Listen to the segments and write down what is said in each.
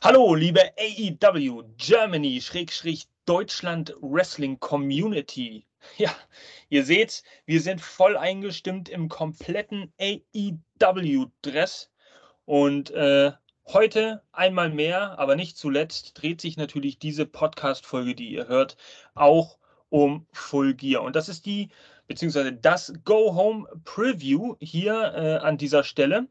Hallo, liebe AEW Germany Schrägstrich Deutschland Wrestling Community. Ja, ihr seht, wir sind voll eingestimmt im kompletten AEW-Dress. Und äh, heute einmal mehr, aber nicht zuletzt, dreht sich natürlich diese Podcast-Folge, die ihr hört, auch um Full Gear. Und das ist die, beziehungsweise das Go Home Preview hier äh, an dieser Stelle.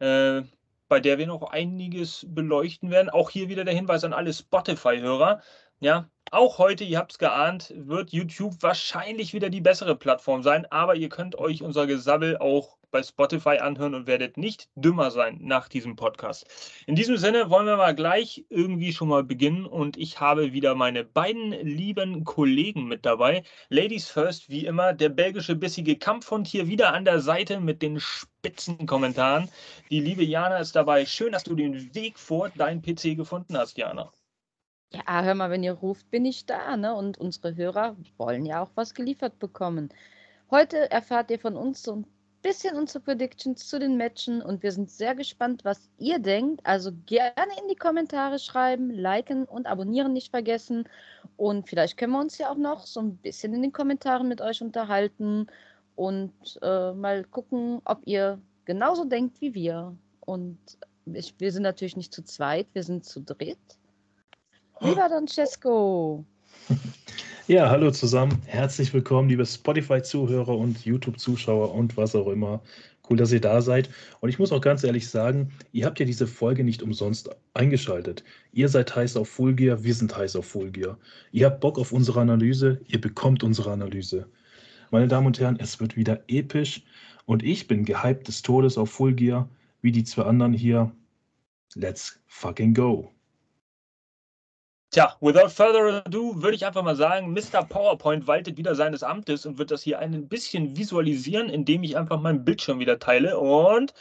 Äh, bei der wir noch einiges beleuchten werden. Auch hier wieder der Hinweis an alle Spotify-Hörer. Ja, auch heute, ihr habt es geahnt, wird YouTube wahrscheinlich wieder die bessere Plattform sein, aber ihr könnt euch unser Gesabbel auch bei Spotify anhören und werdet nicht dümmer sein nach diesem Podcast. In diesem Sinne wollen wir mal gleich irgendwie schon mal beginnen und ich habe wieder meine beiden lieben Kollegen mit dabei. Ladies first, wie immer, der belgische bissige Kampfhund hier wieder an der Seite mit den spitzen Kommentaren. Die liebe Jana ist dabei. Schön, dass du den Weg vor dein PC gefunden hast, Jana. Ja, hör mal, wenn ihr ruft, bin ich da, ne? Und unsere Hörer wollen ja auch was geliefert bekommen. Heute erfahrt ihr von uns so ein bisschen unsere Predictions zu den Matchen und wir sind sehr gespannt, was ihr denkt. Also gerne in die Kommentare schreiben, liken und abonnieren nicht vergessen. Und vielleicht können wir uns ja auch noch so ein bisschen in den Kommentaren mit euch unterhalten und äh, mal gucken, ob ihr genauso denkt wie wir. Und ich, wir sind natürlich nicht zu zweit, wir sind zu dritt. Lieber Francesco. Ja, hallo zusammen. Herzlich willkommen, liebe Spotify-Zuhörer und YouTube-Zuschauer und was auch immer. Cool, dass ihr da seid. Und ich muss auch ganz ehrlich sagen, ihr habt ja diese Folge nicht umsonst eingeschaltet. Ihr seid heiß auf Full Gear, wir sind heiß auf Full Gear. Ihr habt Bock auf unsere Analyse, ihr bekommt unsere Analyse. Meine Damen und Herren, es wird wieder episch und ich bin gehypt des Todes auf Full Gear, wie die zwei anderen hier. Let's fucking go. Tja, without further ado würde ich einfach mal sagen, Mr. PowerPoint waltet wieder seines Amtes und wird das hier ein bisschen visualisieren, indem ich einfach meinen Bildschirm wieder teile. Und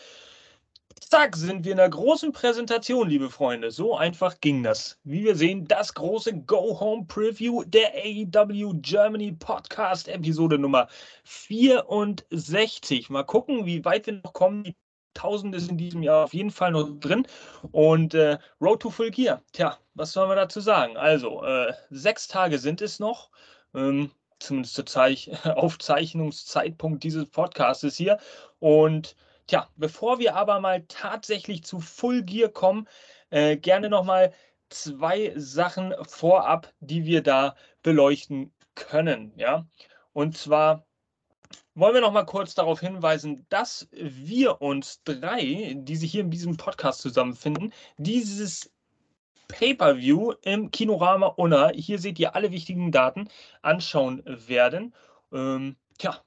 zack, sind wir in einer großen Präsentation, liebe Freunde. So einfach ging das. Wie wir sehen, das große Go Home Preview der AEW Germany Podcast Episode Nummer 64. Mal gucken, wie weit wir noch kommen. Die Tausende ist in diesem Jahr auf jeden Fall noch drin. Und äh, Road to Full Gear. Tja, was soll man dazu sagen? Also, äh, sechs Tage sind es noch. Ähm, zumindest zur Zeich Aufzeichnungszeitpunkt dieses Podcasts hier. Und tja, bevor wir aber mal tatsächlich zu Full Gear kommen, äh, gerne nochmal zwei Sachen vorab, die wir da beleuchten können. Ja, und zwar wollen wir noch mal kurz darauf hinweisen, dass wir uns drei, die sich hier in diesem Podcast zusammenfinden, dieses Pay-per-View im Kinorama Unna, hier seht ihr alle wichtigen Daten, anschauen werden. Ähm, tja,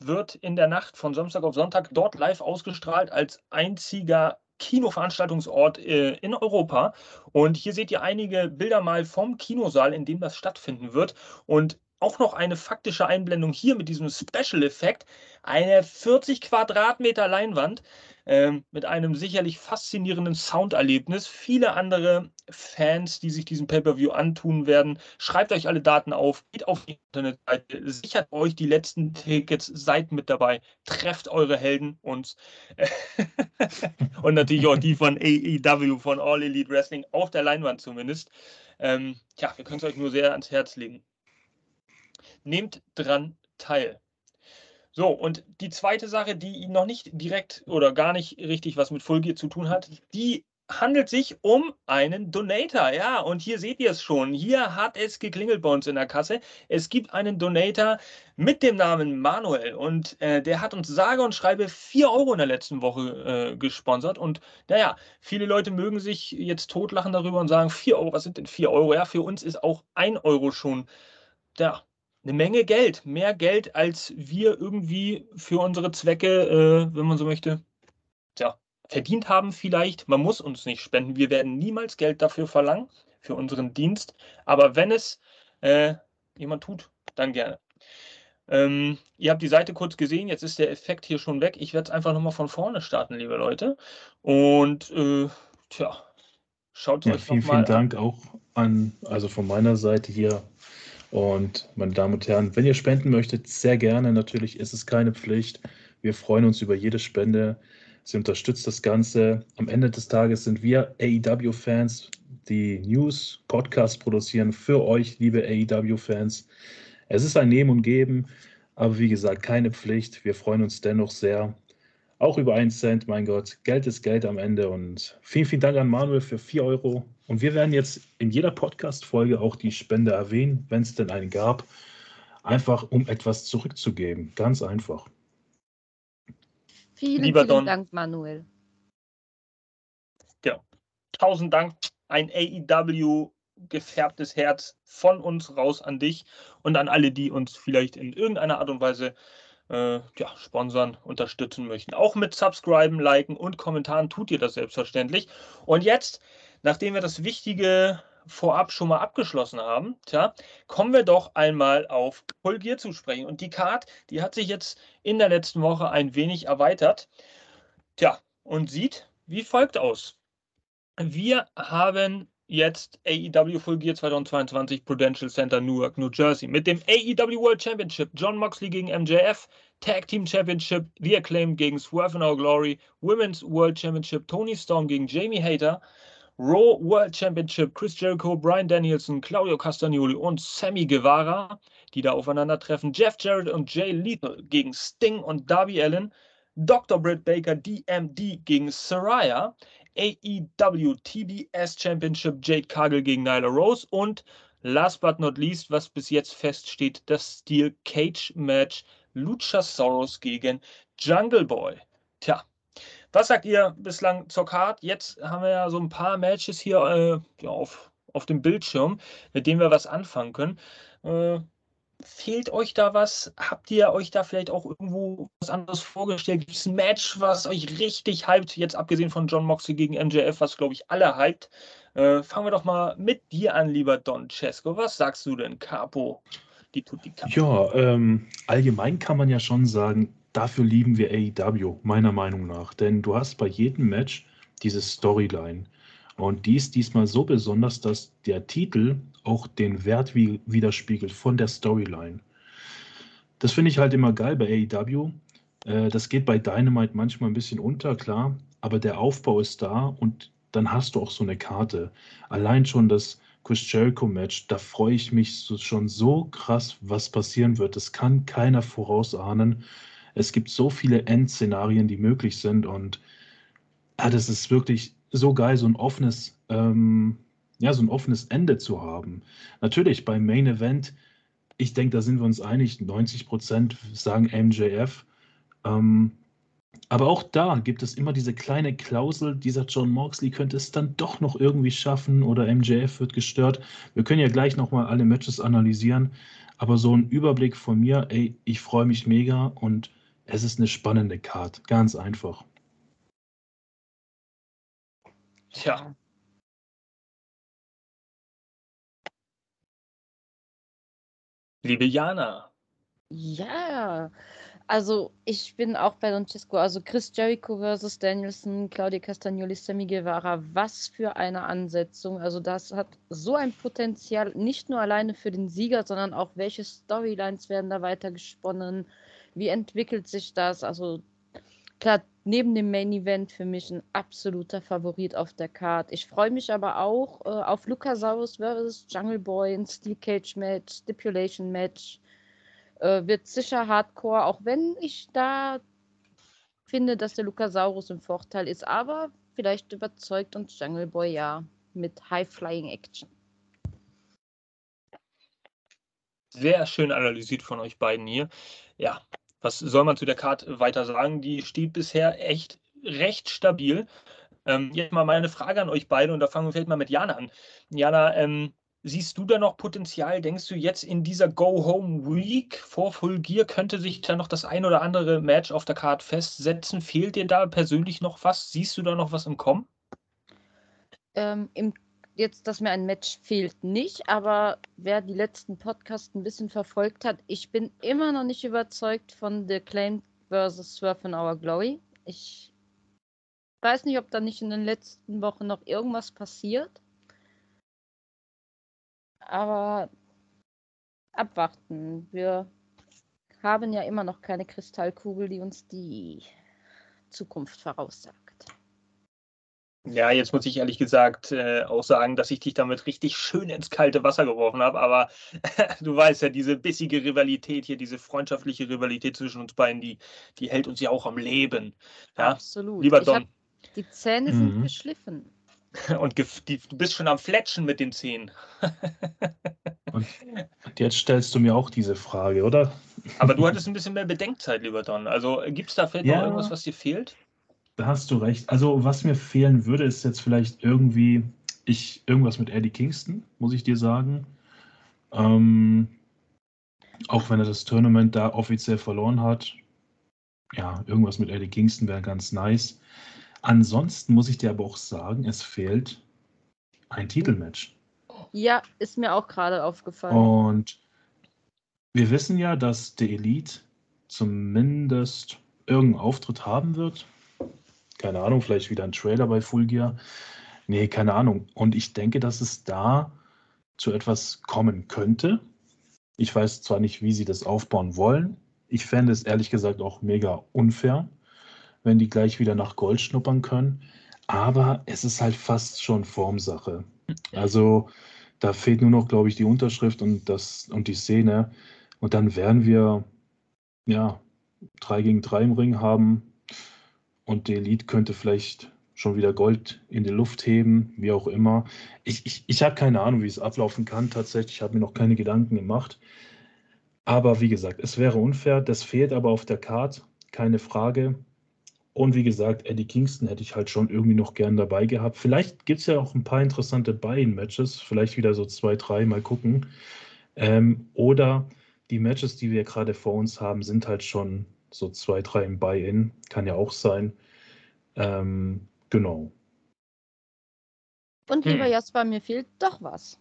wird in der Nacht von Samstag auf Sonntag dort live ausgestrahlt als einziger Kinoveranstaltungsort äh, in Europa. Und hier seht ihr einige Bilder mal vom Kinosaal, in dem das stattfinden wird. Und auch noch eine faktische Einblendung hier mit diesem Special-Effekt. Eine 40 Quadratmeter Leinwand ähm, mit einem sicherlich faszinierenden Sounderlebnis. Viele andere Fans, die sich diesen Pay-Per-View antun werden, schreibt euch alle Daten auf, geht auf die Internetseite, sichert euch die letzten Tickets, seid mit dabei, trefft eure Helden und, und natürlich auch die von AEW, von All Elite Wrestling, auf der Leinwand zumindest. Ähm, tja, wir können es euch nur sehr ans Herz legen. Nehmt dran teil. So, und die zweite Sache, die noch nicht direkt oder gar nicht richtig was mit Full zu tun hat, die handelt sich um einen Donator. Ja, und hier seht ihr es schon. Hier hat es geklingelt bei uns in der Kasse. Es gibt einen Donator mit dem Namen Manuel und äh, der hat uns sage und schreibe 4 Euro in der letzten Woche äh, gesponsert. Und naja, viele Leute mögen sich jetzt totlachen darüber und sagen, 4 Euro, was sind denn 4 Euro? Ja, für uns ist auch 1 Euro schon, ja, eine Menge Geld, mehr Geld, als wir irgendwie für unsere Zwecke, äh, wenn man so möchte, ja, verdient haben vielleicht. Man muss uns nicht spenden. Wir werden niemals Geld dafür verlangen, für unseren Dienst. Aber wenn es äh, jemand tut, dann gerne. Ähm, ihr habt die Seite kurz gesehen, jetzt ist der Effekt hier schon weg. Ich werde es einfach nochmal von vorne starten, liebe Leute. Und äh, tja, schaut ja, euch vielen, vielen Dank auch an, also von meiner Seite hier und meine Damen und Herren, wenn ihr spenden möchtet, sehr gerne. Natürlich ist es keine Pflicht. Wir freuen uns über jede Spende. Sie unterstützt das Ganze. Am Ende des Tages sind wir AEW-Fans. die News, Podcast produzieren für euch, liebe AEW-Fans. Es ist ein Nehmen und Geben, aber wie gesagt, keine Pflicht. Wir freuen uns dennoch sehr. Auch über einen Cent, mein Gott. Geld ist Geld am Ende. Und vielen, vielen Dank an Manuel für 4 Euro. Und wir werden jetzt in jeder Podcast-Folge auch die Spende erwähnen, wenn es denn eine gab. Einfach um etwas zurückzugeben. Ganz einfach. Vielen, Lieber vielen Don, Dank, Manuel. Ja, tausend Dank. Ein AEW gefärbtes Herz von uns raus an dich und an alle, die uns vielleicht in irgendeiner Art und Weise äh, ja, sponsern, unterstützen möchten. Auch mit Subscriben, Liken und Kommentaren tut ihr das selbstverständlich. Und jetzt, nachdem wir das Wichtige vorab schon mal abgeschlossen haben, tja, kommen wir doch einmal auf Gear zu sprechen. Und die Card, die hat sich jetzt in der letzten Woche ein wenig erweitert. Tja, und sieht wie folgt aus. Wir haben jetzt AEW Full Gear 2022 Prudential Center Newark, New Jersey. Mit dem AEW World Championship. John Moxley gegen MJF, Tag Team Championship. The Acclaim gegen Swerve in Our Glory, Women's World Championship. Tony Storm gegen Jamie Hater, Raw World Championship. Chris Jericho, Brian Danielson, Claudio Castagnoli und Sammy Guevara, die da aufeinandertreffen, Jeff Jarrett und Jay Lethal gegen Sting und Darby Allen, Dr. Britt Baker DMD gegen Saraya, AEW TBS Championship Jade Cargill gegen Nyla Rose und last but not least, was bis jetzt feststeht, das Steel Cage Match Luchasaurus gegen Jungle Boy. Tja, was sagt ihr bislang zur Card? Jetzt haben wir ja so ein paar Matches hier äh, ja, auf, auf dem Bildschirm, mit denen wir was anfangen können. Äh, Fehlt euch da was? Habt ihr euch da vielleicht auch irgendwo was anderes vorgestellt? Gibt es ein Match, was euch richtig hypt? Jetzt abgesehen von John Moxley gegen MJF, was glaube ich alle hypt. Äh, fangen wir doch mal mit dir an, lieber Don Cesco. Was sagst du denn, Capo? Die tut die Capo. Ja, ähm, allgemein kann man ja schon sagen, dafür lieben wir AEW, meiner Meinung nach. Denn du hast bei jedem Match diese Storyline. Und die ist diesmal so besonders, dass der Titel auch den Wert widerspiegelt von der Storyline. Das finde ich halt immer geil bei AEW. Äh, das geht bei Dynamite manchmal ein bisschen unter, klar, aber der Aufbau ist da und dann hast du auch so eine Karte. Allein schon das Chris Jericho Match, da freue ich mich so, schon so krass, was passieren wird. Das kann keiner vorausahnen. Es gibt so viele Endszenarien, die möglich sind und ja, das ist wirklich so geil, so ein offenes, ähm, ja, so ein offenes Ende zu haben. Natürlich beim Main Event, ich denke, da sind wir uns einig, 90 Prozent sagen MJF. Ähm, aber auch da gibt es immer diese kleine Klausel, dieser John Moxley könnte es dann doch noch irgendwie schaffen oder MJF wird gestört. Wir können ja gleich nochmal alle Matches analysieren, aber so ein Überblick von mir, ey, ich freue mich mega und es ist eine spannende Card, ganz einfach. Tja. Liebe Jana. Ja, also ich bin auch bei Francesco. Also Chris Jericho versus Danielson, Claudia Castagnoli, Sammy Guevara. Was für eine Ansetzung. Also das hat so ein Potenzial, nicht nur alleine für den Sieger, sondern auch welche Storylines werden da weiter gesponnen. Wie entwickelt sich das? Also klar, neben dem Main Event für mich ein absoluter Favorit auf der Card. Ich freue mich aber auch äh, auf Lucasaurus vs. Jungle Boy, ein Steel Cage Match, Stipulation Match. Äh, wird sicher Hardcore, auch wenn ich da finde, dass der Lucasaurus im Vorteil ist. Aber vielleicht überzeugt uns Jungle Boy ja mit High Flying Action. Sehr schön analysiert von euch beiden hier. Ja, was soll man zu der Karte weiter sagen? Die steht bisher echt recht stabil. Ähm, jetzt mal meine Frage an euch beide und da fangen wir vielleicht mal mit Jana an. Jana, ähm, siehst du da noch Potenzial? Denkst du jetzt in dieser Go-Home-Week vor Full Gear könnte sich da noch das ein oder andere Match auf der Karte festsetzen? Fehlt dir da persönlich noch was? Siehst du da noch was im Kommen? Ähm, Im jetzt, dass mir ein Match fehlt, nicht, aber wer die letzten Podcasts ein bisschen verfolgt hat, ich bin immer noch nicht überzeugt von The Claim versus Surf in Our Glory. Ich weiß nicht, ob da nicht in den letzten Wochen noch irgendwas passiert. Aber abwarten. Wir haben ja immer noch keine Kristallkugel, die uns die Zukunft voraussagt. Ja, jetzt muss ich ehrlich gesagt äh, auch sagen, dass ich dich damit richtig schön ins kalte Wasser geworfen habe. Aber du weißt ja, diese bissige Rivalität hier, diese freundschaftliche Rivalität zwischen uns beiden, die, die hält uns ja auch am Leben. Ja? Absolut. Lieber Ich Die Zähne sind Mhm. geschliffen. Und gef- die, du bist schon am Fletschen mit den Zähnen. Und, und jetzt stellst du mir auch diese Frage, oder? Aber du hattest ein bisschen mehr Bedenkzeit, lieber Don. Also gibt es da vielleicht noch Ja. irgendwas, was dir fehlt? Da hast du recht. Also, was mir fehlen würde, ist jetzt vielleicht irgendwie ich irgendwas mit Eddie Kingston, muss ich dir sagen. Ähm, auch wenn er das Tournament da offiziell verloren hat. Ja, irgendwas mit Eddie Kingston wäre ganz nice. Ansonsten muss ich dir aber auch sagen, es fehlt ein Titelmatch. Ja, ist mir auch gerade aufgefallen. Und wir wissen ja, dass der Elite zumindest irgendeinen Auftritt haben wird. Keine Ahnung, vielleicht wieder ein Trailer bei Full Gear. Nee, keine Ahnung. Und ich denke, dass es da zu etwas kommen könnte. Ich weiß zwar nicht, wie sie das aufbauen wollen. Ich fände es ehrlich gesagt auch mega unfair, wenn die gleich wieder nach Gold schnuppern können. Aber es ist halt fast schon Formsache. Also da fehlt nur noch, glaube ich, die Unterschrift und, das, und die Szene. Und dann werden wir ja 3 gegen 3 im Ring haben. Und der Elite könnte vielleicht schon wieder Gold in die Luft heben, wie auch immer. Ich, ich, ich habe keine Ahnung, wie es ablaufen kann. Tatsächlich habe mir noch keine Gedanken gemacht. Aber wie gesagt, es wäre unfair. Das fehlt aber auf der Card, keine Frage. Und wie gesagt, Eddie Kingston hätte ich halt schon irgendwie noch gern dabei gehabt. Vielleicht gibt es ja auch ein paar interessante Buy-in-Matches. Vielleicht wieder so zwei, drei, mal gucken. Ähm, oder die Matches, die wir gerade vor uns haben, sind halt schon so zwei, drei im Buy-in. Kann ja auch sein. Ähm, genau. Und lieber Hm. Jasper, mir fehlt doch was.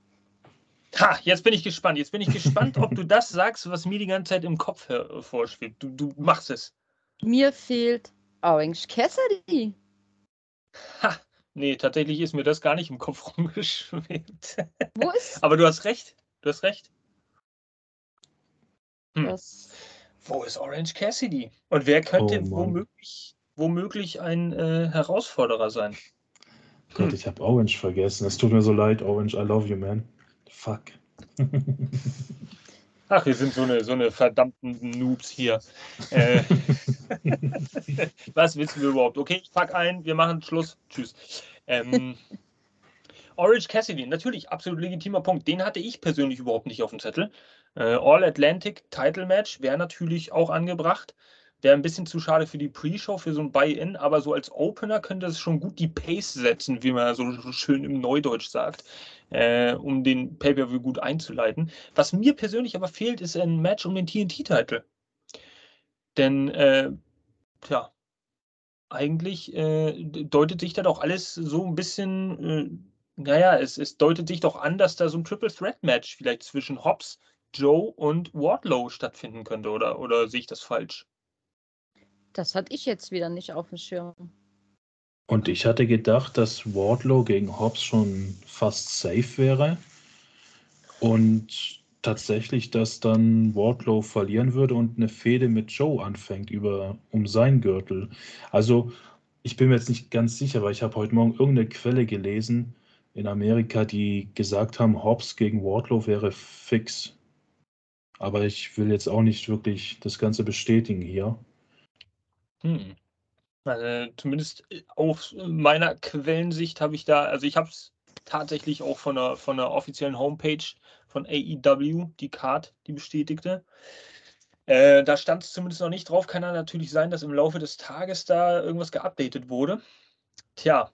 Ha, jetzt bin ich gespannt. Jetzt bin ich gespannt, ob du das sagst, was mir die ganze Zeit im Kopf hervorschwebt. Du, du machst es. Mir fehlt Orange Cassidy. Ha, nee, tatsächlich ist mir das gar nicht im Kopf rumgeschwebt. Wo ist Aber du hast recht. Du hast recht. hm. das? Wo ist Orange Cassidy? Und wer könnte Oh womöglich, womöglich ein äh, Herausforderer sein? Gott, Hm. ich habe Orange vergessen. Es tut mir so leid, Orange. I love you, man. Fuck. Ach, wir sind so eine, so eine verdammten Noobs hier. Äh, was wissen wir überhaupt? Okay, ich pack ein, wir machen Schluss. Tschüss. Ähm, Orange Cassidy, natürlich absolut legitimer Punkt. Den hatte ich persönlich überhaupt nicht auf dem Zettel. Äh, All Atlantic Title Match wäre natürlich auch angebracht. Wäre ein bisschen zu schade für die Pre-Show, für so ein Buy-In, aber so als Opener könnte es schon gut die Pace setzen, wie man so schön im Neudeutsch sagt, äh, um den Pay-Per-View gut einzuleiten. Was mir persönlich aber fehlt, ist ein Match um den TNT-Titel. Denn, äh, tja, eigentlich äh, deutet sich da doch alles so ein bisschen, äh, naja, es, es deutet sich doch an, dass da so ein Triple Threat Match vielleicht zwischen Hobbs, Joe und Wardlow stattfinden könnte, oder, oder sehe ich das falsch? Das hatte ich jetzt wieder nicht auf dem Schirm. Und ich hatte gedacht, dass Wardlow gegen Hobbs schon fast safe wäre. Und tatsächlich, dass dann Wardlow verlieren würde und eine Fehde mit Joe anfängt über, um seinen Gürtel. Also, ich bin mir jetzt nicht ganz sicher, weil ich habe heute Morgen irgendeine Quelle gelesen in Amerika, die gesagt haben, Hobbs gegen Wardlow wäre fix. Aber ich will jetzt auch nicht wirklich das Ganze bestätigen hier. Hm. Also, zumindest auf meiner Quellensicht habe ich da, also ich habe es tatsächlich auch von der, von der offiziellen Homepage von AEW, die Card, die bestätigte. Äh, da stand es zumindest noch nicht drauf. Kann ja natürlich sein, dass im Laufe des Tages da irgendwas geupdatet wurde. Tja,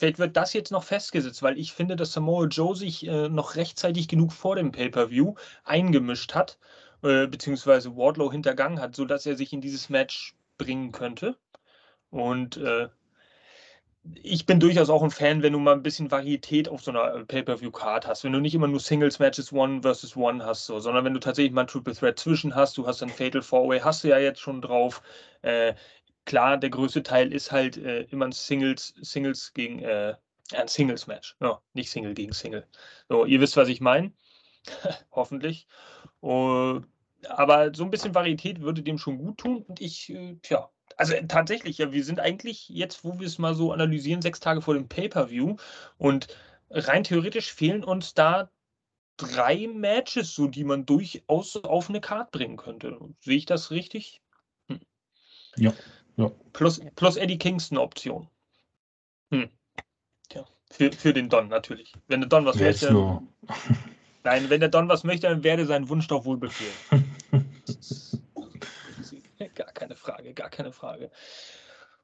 vielleicht wird das jetzt noch festgesetzt, weil ich finde, dass Samoa Joe sich äh, noch rechtzeitig genug vor dem Pay-Per-View eingemischt hat, äh, beziehungsweise Wardlow hintergangen hat, sodass er sich in dieses Match bringen könnte. Und äh, ich bin durchaus auch ein Fan, wenn du mal ein bisschen Varietät auf so einer äh, Pay-Per-View-Card hast. Wenn du nicht immer nur Singles-Matches One versus One hast, so, sondern wenn du tatsächlich mal ein Triple Threat zwischen hast, du hast ein Fatal Four-Way, hast du ja jetzt schon drauf. Äh, klar, der größte Teil ist halt äh, immer ein Singles, Singles gegen äh, ein Singles-Match. Ja, nicht Single gegen Single. So, ihr wisst, was ich meine. Hoffentlich. Uh, aber so ein bisschen Varietät würde dem schon gut tun. Und ich, äh, tja, also tatsächlich, ja, wir sind eigentlich jetzt, wo wir es mal so analysieren, sechs Tage vor dem Pay-Per-View und rein theoretisch fehlen uns da drei Matches, so die man durchaus auf eine Karte bringen könnte. Sehe ich das richtig? Hm. Ja, ja. Plus, plus Eddie Kingston Option. Hm. Tja, für, für den Don natürlich. Wenn der Don was Wer möchte. Nur. Nein, wenn der Don was möchte, dann werde sein Wunsch doch wohl befehlen. gar keine Frage, gar keine Frage.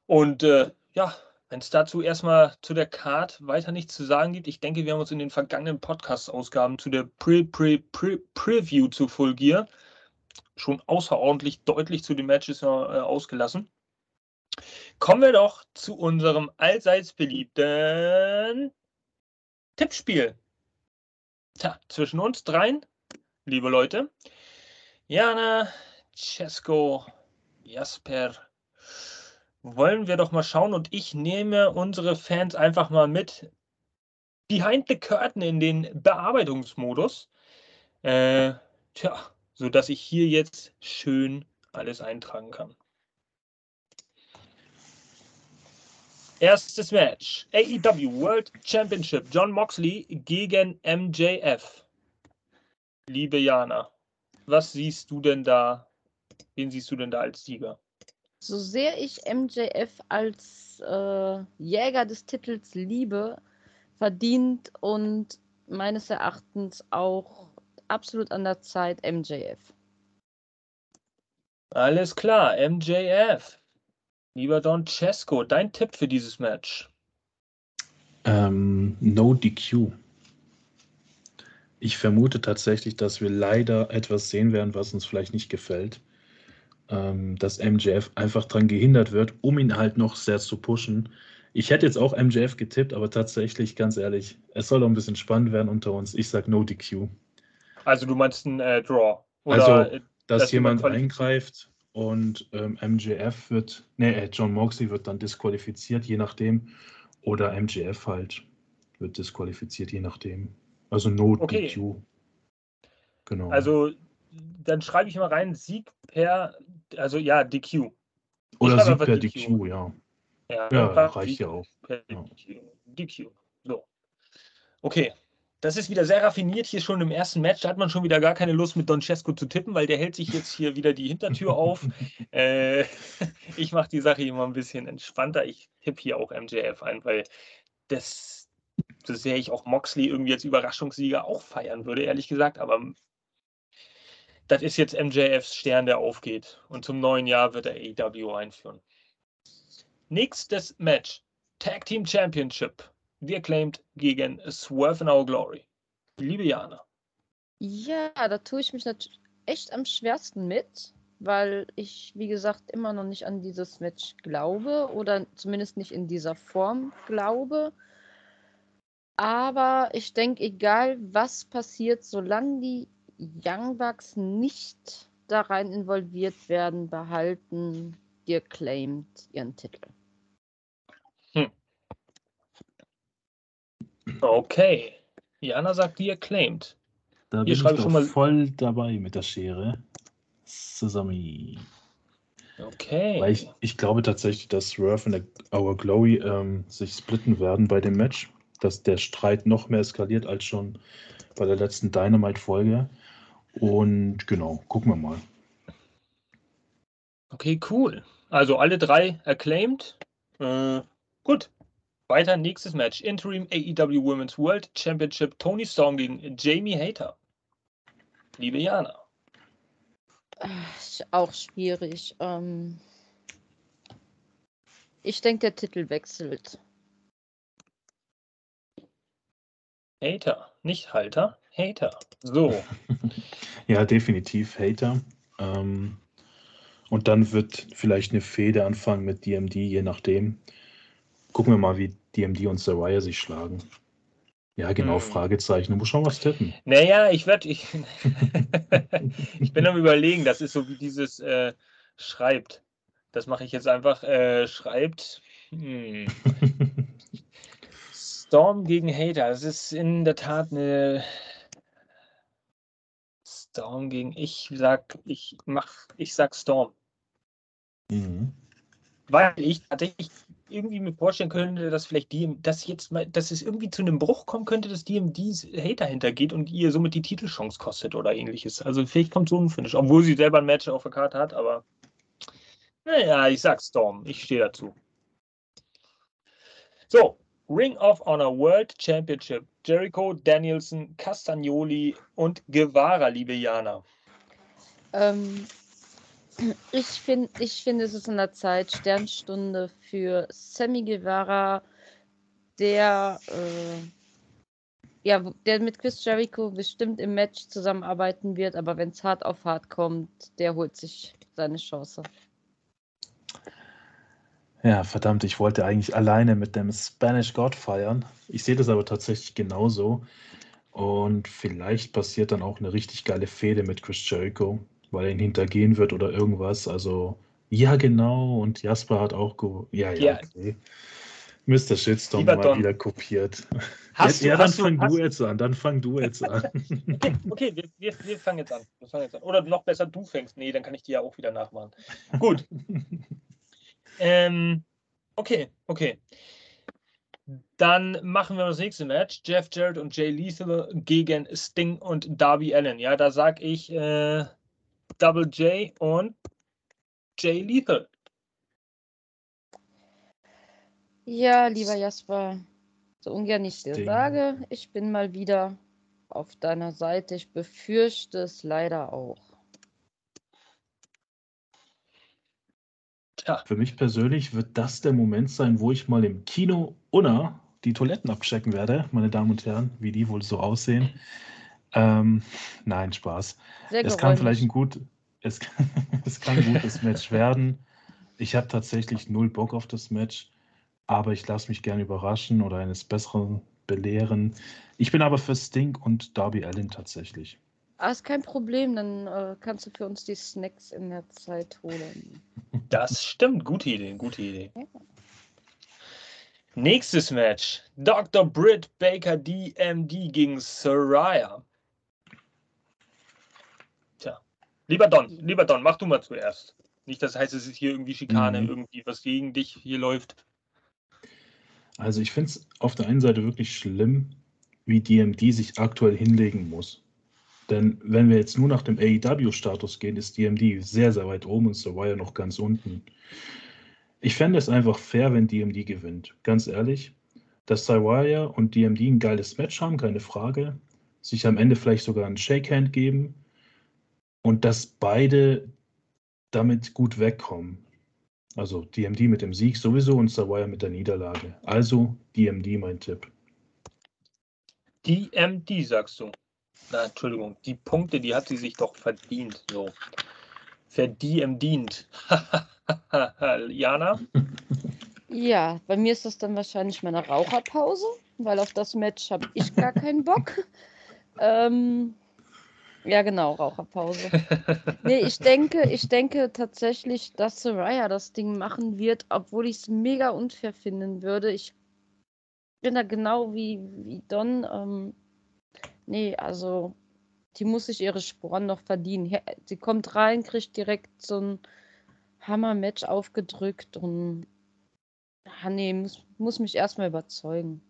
Und äh, ja, wenn es dazu erstmal zu der Card weiter nichts zu sagen gibt, ich denke, wir haben uns in den vergangenen Podcast-Ausgaben zu der Pre-Pre-Pre-Preview zu Full Gear schon außerordentlich deutlich zu den Matches äh, ausgelassen. Kommen wir doch zu unserem allseits beliebten Tippspiel. Tja, zwischen uns dreien, liebe Leute, Jana, Cesco, Jasper, wollen wir doch mal schauen und ich nehme unsere Fans einfach mal mit behind the curtain in den Bearbeitungsmodus. Äh, tja, sodass ich hier jetzt schön alles eintragen kann. Erstes Match. AEW World Championship. John Moxley gegen MJF. Liebe Jana, was siehst du denn da? Wen siehst du denn da als Sieger? So sehr ich MJF als äh, Jäger des Titels liebe, verdient und meines Erachtens auch absolut an der Zeit MJF. Alles klar, MJF. Lieber Don Cesco, dein Tipp für dieses Match? Ähm, no DQ. Ich vermute tatsächlich, dass wir leider etwas sehen werden, was uns vielleicht nicht gefällt. Ähm, dass MJF einfach daran gehindert wird, um ihn halt noch sehr zu pushen. Ich hätte jetzt auch MJF getippt, aber tatsächlich, ganz ehrlich, es soll doch ein bisschen spannend werden unter uns. Ich sage No DQ. Also du meinst ein äh, Draw? Oder also, äh, dass, dass jemand eingreift und ähm, MJF wird, nee, äh, John Moxley wird dann disqualifiziert, je nachdem. Oder MJF halt wird disqualifiziert, je nachdem. Also No okay. DQ. Genau. Also dann schreibe ich mal rein, Sieg per, also ja, DQ. Oder Sieg per DQ. DQ, ja. Ja, ja reicht ja auch. Ja. DQ. DQ. So. Okay, das ist wieder sehr raffiniert hier schon im ersten Match. Da hat man schon wieder gar keine Lust mit Don Cesco zu tippen, weil der hält sich jetzt hier wieder die Hintertür auf. äh, ich mache die Sache immer ein bisschen entspannter. Ich tippe hier auch MJF ein, weil das, so sehr ich auch Moxley irgendwie als Überraschungssieger auch feiern würde, ehrlich gesagt. Aber das ist jetzt MJFs Stern, der aufgeht. Und zum neuen Jahr wird er AEW einführen. Nächstes Match. Tag Team Championship. The Acclaimed gegen Swerve in Our Glory. Liebe Jana. Ja, da tue ich mich natürlich echt am schwersten mit, weil ich, wie gesagt, immer noch nicht an dieses Match glaube oder zumindest nicht in dieser Form glaube. Aber ich denke, egal was passiert, solange die Young Bucks nicht da rein involviert werden, behalten die Acclaimed ihren Titel. Okay. Jana sagt, die acclaimed. Da bin ich schon mal voll dabei mit der Schere. Zusammen. Okay. Weil ich, ich glaube tatsächlich, dass Swerve und Our Glory ähm, sich splitten werden bei dem Match. Dass der Streit noch mehr eskaliert als schon bei der letzten Dynamite-Folge. Und genau, gucken wir mal. Okay, cool. Also alle drei acclaimed. Äh, gut. Weiter, nächstes Match. Interim AEW Women's World Championship. Tony Storm gegen Jamie Hater. Liebe Jana. Auch schwierig. Ähm ich denke, der Titel wechselt. Hater, nicht Halter, Hater. So. ja, definitiv Hater. Ähm, und dann wird vielleicht eine Fehde anfangen mit DMD, je nachdem. Gucken wir mal, wie DMD und Saraya sich schlagen. Ja, genau, hm. Fragezeichen. Du musst schon was tippen. Naja, ich werde. Ich, ich bin am Überlegen, das ist so wie dieses äh, Schreibt. Das mache ich jetzt einfach. Äh, schreibt. Hm. Storm gegen Hater. Das ist in der Tat eine. Storm gegen. Ich sag, ich mach, ich sag Storm. Mhm. weil ich tatsächlich irgendwie mir vorstellen könnte, dass vielleicht die, dass jetzt mal, dass es irgendwie zu einem Bruch kommen könnte, dass DMDs Hater hintergeht und ihr somit die Titelchance kostet oder ähnliches. Also vielleicht kommt so ein Finish, obwohl sie selber ein Match auf der Karte hat, aber naja, ich sag Storm, ich stehe dazu. So, Ring of Honor World Championship. Jericho, Danielson, Castagnoli und Guevara, liebe Jana. Ähm, ich finde, ich find, es ist in der Zeit Sternstunde für Sammy Guevara, der, äh, ja, der mit Chris Jericho bestimmt im Match zusammenarbeiten wird, aber wenn es hart auf hart kommt, der holt sich seine Chance. Ja, verdammt, ich wollte eigentlich alleine mit dem Spanish God feiern. Ich sehe das aber tatsächlich genauso. Und vielleicht passiert dann auch eine richtig geile Fehde mit Chris Jericho weil er ihn hintergehen wird oder irgendwas. Also, ja, genau. Und Jasper hat auch. Ja, ja, ja, okay. Mr. Shitstorm Lieber mal Don. wieder kopiert. Hast ja, du, dann hast fang du, du jetzt an. Dann fang du jetzt an. okay, okay wir, wir, wir, fangen jetzt an. wir fangen jetzt an. Oder noch besser, du fängst. Nee, dann kann ich dir ja auch wieder nachmachen. Gut. ähm, okay, okay. Dann machen wir das nächste Match. Jeff Jarrett und Jay Lethal gegen Sting und Darby Allen. Ja, da sag ich, äh, Double J und Jay Lethal. Ja, lieber Jasper, so ungern ich dir sage, ich bin mal wieder auf deiner Seite. Ich befürchte es leider auch. Tja. Für mich persönlich wird das der Moment sein, wo ich mal im Kino Unna die Toiletten abchecken werde, meine Damen und Herren, wie die wohl so aussehen. Ähm, nein, Spaß. Sehr es kann vielleicht ein gut, es, es kann ein gutes Match werden. Ich habe tatsächlich null Bock auf das Match, aber ich lasse mich gerne überraschen oder eines Besseren belehren. Ich bin aber für Sting und Darby Allin tatsächlich. Ah, ist kein Problem, dann äh, kannst du für uns die Snacks in der Zeit holen. Das stimmt, gute Idee, gute Idee. Ja. Nächstes Match: Dr. Britt Baker DMD gegen Soraya. Lieber Don, lieber Don, mach du mal zuerst. Nicht, das heißt, es ist hier irgendwie Schikane, mhm. irgendwie was gegen dich hier läuft. Also ich finde es auf der einen Seite wirklich schlimm, wie DMD sich aktuell hinlegen muss. Denn wenn wir jetzt nur nach dem AEW-Status gehen, ist DMD sehr, sehr weit oben und Soraya noch ganz unten. Ich fände es einfach fair, wenn DMD gewinnt. Ganz ehrlich, dass Soraya und DMD ein geiles Match haben, keine Frage. Sich am Ende vielleicht sogar ein Shakehand geben und dass beide damit gut wegkommen. Also DMD mit dem Sieg sowieso und Sawaya mit der Niederlage. Also DMD mein Tipp. DMD sagst du. Na, Entschuldigung, die Punkte, die hat sie sich doch verdient. So. Verdient. Jana? Ja, bei mir ist das dann wahrscheinlich meine Raucherpause, weil auf das Match habe ich gar keinen Bock. ähm, ja, genau, Raucherpause. nee, ich denke, ich denke tatsächlich, dass Soraya das Ding machen wird, obwohl ich es mega unfair finden würde. Ich bin da genau wie, wie Don. Ähm, nee, also die muss sich ihre Sporen noch verdienen. Sie kommt rein, kriegt direkt so ein Hammer-Match aufgedrückt und ah, nee, muss, muss mich erstmal überzeugen.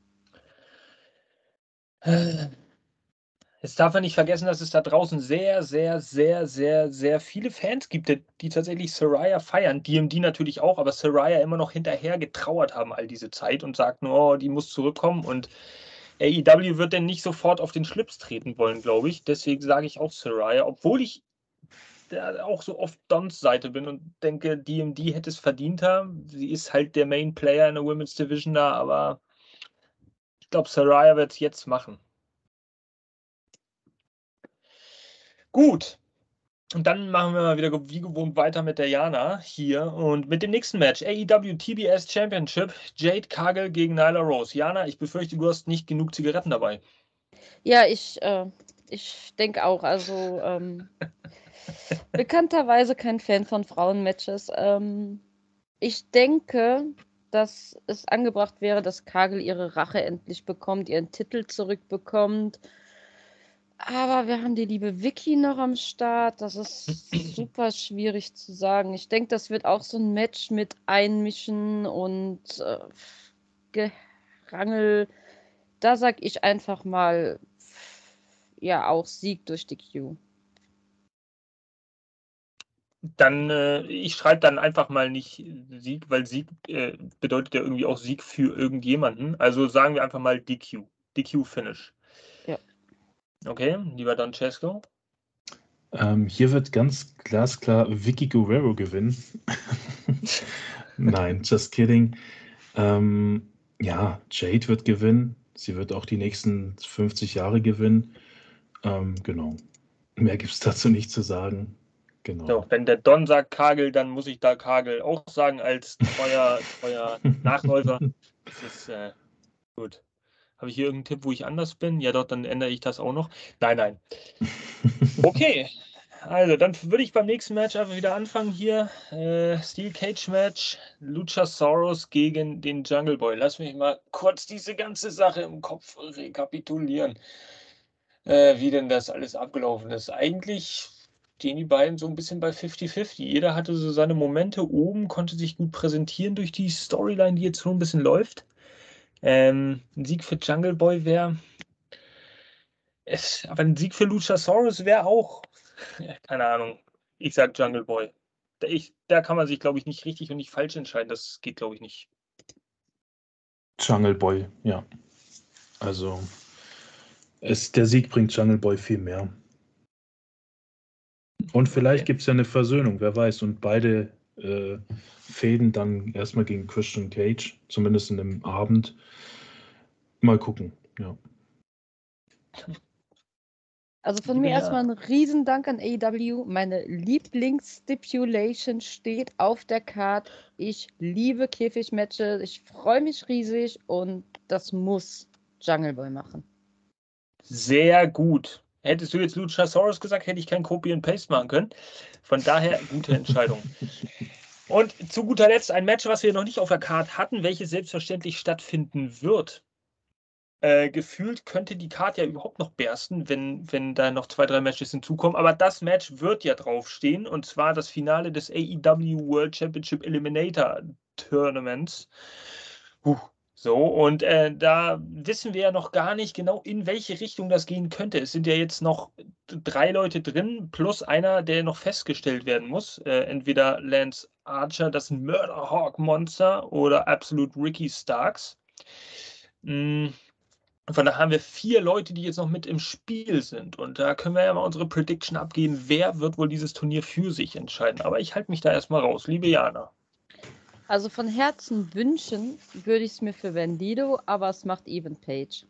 Jetzt darf man nicht vergessen, dass es da draußen sehr, sehr, sehr, sehr, sehr viele Fans gibt, die tatsächlich Soraya feiern. DMD natürlich auch, aber Soraya immer noch hinterher getrauert haben all diese Zeit und sagt nur, oh, die muss zurückkommen. Und AEW wird denn nicht sofort auf den Schlips treten wollen, glaube ich. Deswegen sage ich auch Soraya, obwohl ich auch so oft Dons Seite bin und denke, DMD hätte es verdienter. Sie ist halt der Main Player in der Women's Division da, aber ich glaube, Soraya wird es jetzt machen. Gut. Und dann machen wir mal wieder wie gewohnt weiter mit der Jana hier und mit dem nächsten Match. AEW TBS Championship. Jade Kagel gegen Nyla Rose. Jana, ich befürchte, du hast nicht genug Zigaretten dabei. Ja, ich, äh, ich denke auch. Also ähm, bekannterweise kein Fan von Frauenmatches. Ähm, ich denke, dass es angebracht wäre, dass Kagel ihre Rache endlich bekommt, ihren Titel zurückbekommt Aber wir haben die liebe Vicky noch am Start. Das ist super schwierig zu sagen. Ich denke, das wird auch so ein Match mit Einmischen und äh, Gerangel. Da sag ich einfach mal, ja, auch Sieg durch die Q. Dann, äh, ich schreibe dann einfach mal nicht Sieg, weil Sieg äh, bedeutet ja irgendwie auch Sieg für irgendjemanden. Also sagen wir einfach mal DQ. DQ-Finish. Okay, lieber Don Cesco. Ähm, hier wird ganz glasklar Vicky Guerrero gewinnen. Nein, just kidding. Ähm, ja, Jade wird gewinnen. Sie wird auch die nächsten 50 Jahre gewinnen. Ähm, genau. Mehr gibt es dazu nicht zu sagen. Genau. So, wenn der Don sagt Kagel, dann muss ich da Kagel auch sagen als treuer, treuer Nachläufer. Das ist äh, gut. Habe ich hier irgendeinen Tipp, wo ich anders bin? Ja, doch, dann ändere ich das auch noch. Nein, nein. Okay. Also, dann würde ich beim nächsten Match einfach wieder anfangen hier. Äh, Steel Cage Match. Luchasaurus gegen den Jungle Boy. Lass mich mal kurz diese ganze Sache im Kopf rekapitulieren. Äh, wie denn das alles abgelaufen ist. Eigentlich stehen die beiden so ein bisschen bei 50-50. Jeder hatte so seine Momente oben, konnte sich gut präsentieren durch die Storyline, die jetzt so ein bisschen läuft. Ähm, ein Sieg für Jungle Boy wäre. Aber ein Sieg für Luchasaurus wäre auch. Keine Ahnung. Ich sag Jungle Boy. Da, ich, da kann man sich, glaube ich, nicht richtig und nicht falsch entscheiden. Das geht, glaube ich, nicht. Jungle Boy, ja. Also, es, der Sieg bringt Jungle Boy viel mehr. Und vielleicht gibt es ja eine Versöhnung, wer weiß. Und beide äh, Fäden dann erstmal gegen Christian Cage, zumindest in dem Abend. Mal gucken, ja. Also von mir ja. erstmal ein Riesendank an AEW. Meine Lieblingsstipulation steht auf der Card. Ich liebe Käfigmatches. Ich freue mich riesig und das muss Jungle Boy machen. Sehr gut. Hättest du jetzt Luchasaurus gesagt, hätte ich kein Copy and Paste machen können. Von daher gute Entscheidung. Und zu guter Letzt ein Match, was wir noch nicht auf der Karte hatten, welches selbstverständlich stattfinden wird. Äh, gefühlt könnte die Karte ja überhaupt noch bersten, wenn, wenn da noch zwei, drei Matches hinzukommen. Aber das Match wird ja draufstehen und zwar das Finale des AEW World Championship Eliminator Tournaments. Puh, so, und äh, da wissen wir ja noch gar nicht genau, in welche Richtung das gehen könnte. Es sind ja jetzt noch drei Leute drin, plus einer, der noch festgestellt werden muss. Äh, entweder Lance Archer, das Murder Hawk Monster, oder Absolute Ricky Starks. Mhm. Von daher haben wir vier Leute, die jetzt noch mit im Spiel sind. Und da können wir ja mal unsere Prediction abgeben, wer wird wohl dieses Turnier für sich entscheiden. Aber ich halte mich da erstmal raus, liebe Jana. Also von Herzen wünschen würde ich es mir für Vendido, aber es macht Even Page.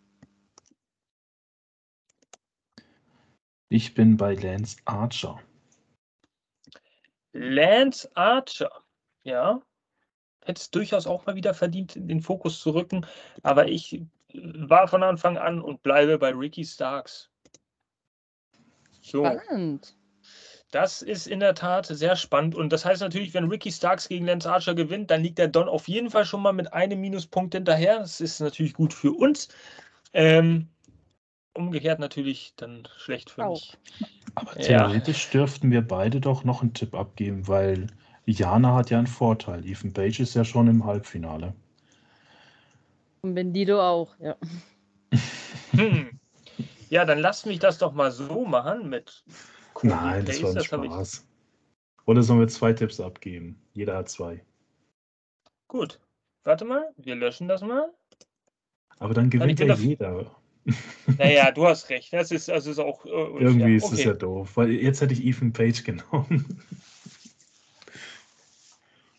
Ich bin bei Lance Archer. Lance Archer, ja. Hätte es durchaus auch mal wieder verdient, den Fokus zu rücken. Aber ich war von Anfang an und bleibe bei Ricky Starks. So. Spannend. Das ist in der Tat sehr spannend. Und das heißt natürlich, wenn Ricky Starks gegen Lance Archer gewinnt, dann liegt der Don auf jeden Fall schon mal mit einem Minuspunkt hinterher. Das ist natürlich gut für uns. Ähm, umgekehrt natürlich dann schlecht für Auch. mich. Aber theoretisch ja. dürften wir beide doch noch einen Tipp abgeben, weil Jana hat ja einen Vorteil. Ethan Page ist ja schon im Halbfinale. Und Bendido auch, ja. Hm. Ja, dann lass mich das doch mal so machen mit Cool. Nein, das war ein Spaß. Oder sollen wir zwei Tipps abgeben? Jeder hat zwei. Gut. Warte mal, wir löschen das mal. Aber dann gewinnt ja jeder. Naja, du hast recht. Das ist, das ist auch. Äh, Irgendwie ja, ist es ja doof, weil jetzt hätte ich Ethan Page genommen.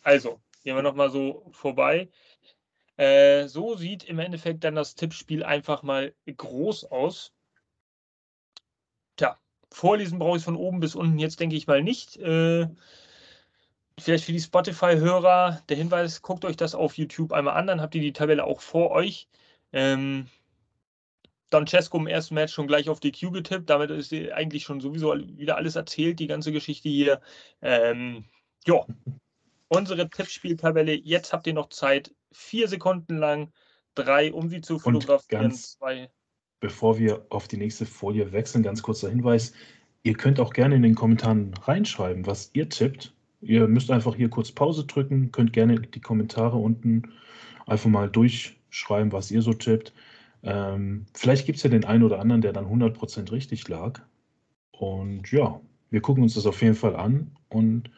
Also, gehen wir nochmal so vorbei. Äh, so sieht im Endeffekt dann das Tippspiel einfach mal groß aus. Vorlesen brauche ich von oben bis unten jetzt, denke ich mal nicht. Äh, vielleicht für die Spotify-Hörer der Hinweis, guckt euch das auf YouTube einmal an, dann habt ihr die Tabelle auch vor euch. Ähm, Don Cesco im ersten Match schon gleich auf die Q getippt. Damit ist eigentlich schon sowieso wieder alles erzählt, die ganze Geschichte hier. Ähm, ja, unsere Tippspieltabelle. Jetzt habt ihr noch Zeit, vier Sekunden lang, drei, um sie zu fotografieren, zwei. Bevor wir auf die nächste Folie wechseln, ganz kurzer Hinweis. Ihr könnt auch gerne in den Kommentaren reinschreiben, was ihr tippt. Ihr müsst einfach hier kurz Pause drücken, könnt gerne die Kommentare unten einfach mal durchschreiben, was ihr so tippt. Ähm, vielleicht gibt es ja den einen oder anderen, der dann 100% richtig lag. Und ja, wir gucken uns das auf jeden Fall an und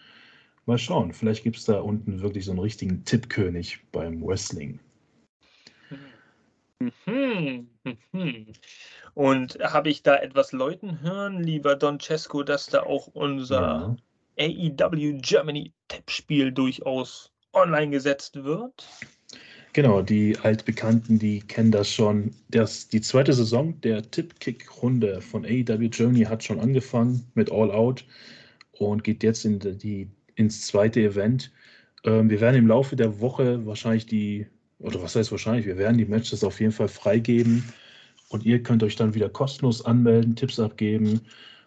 mal schauen. Vielleicht gibt es da unten wirklich so einen richtigen Tippkönig beim Wrestling. Mhm. Mhm. Und habe ich da etwas Leuten hören, lieber Don Cesco, dass da auch unser ja. AEW Germany Tippspiel durchaus online gesetzt wird? Genau, die Altbekannten, die kennen das schon. Das, die zweite Saison der Tippkick-Runde von AEW Germany hat schon angefangen mit All Out und geht jetzt in die, ins zweite Event. Ähm, wir werden im Laufe der Woche wahrscheinlich die oder was heißt wahrscheinlich, wir werden die Matches auf jeden Fall freigeben und ihr könnt euch dann wieder kostenlos anmelden, Tipps abgeben,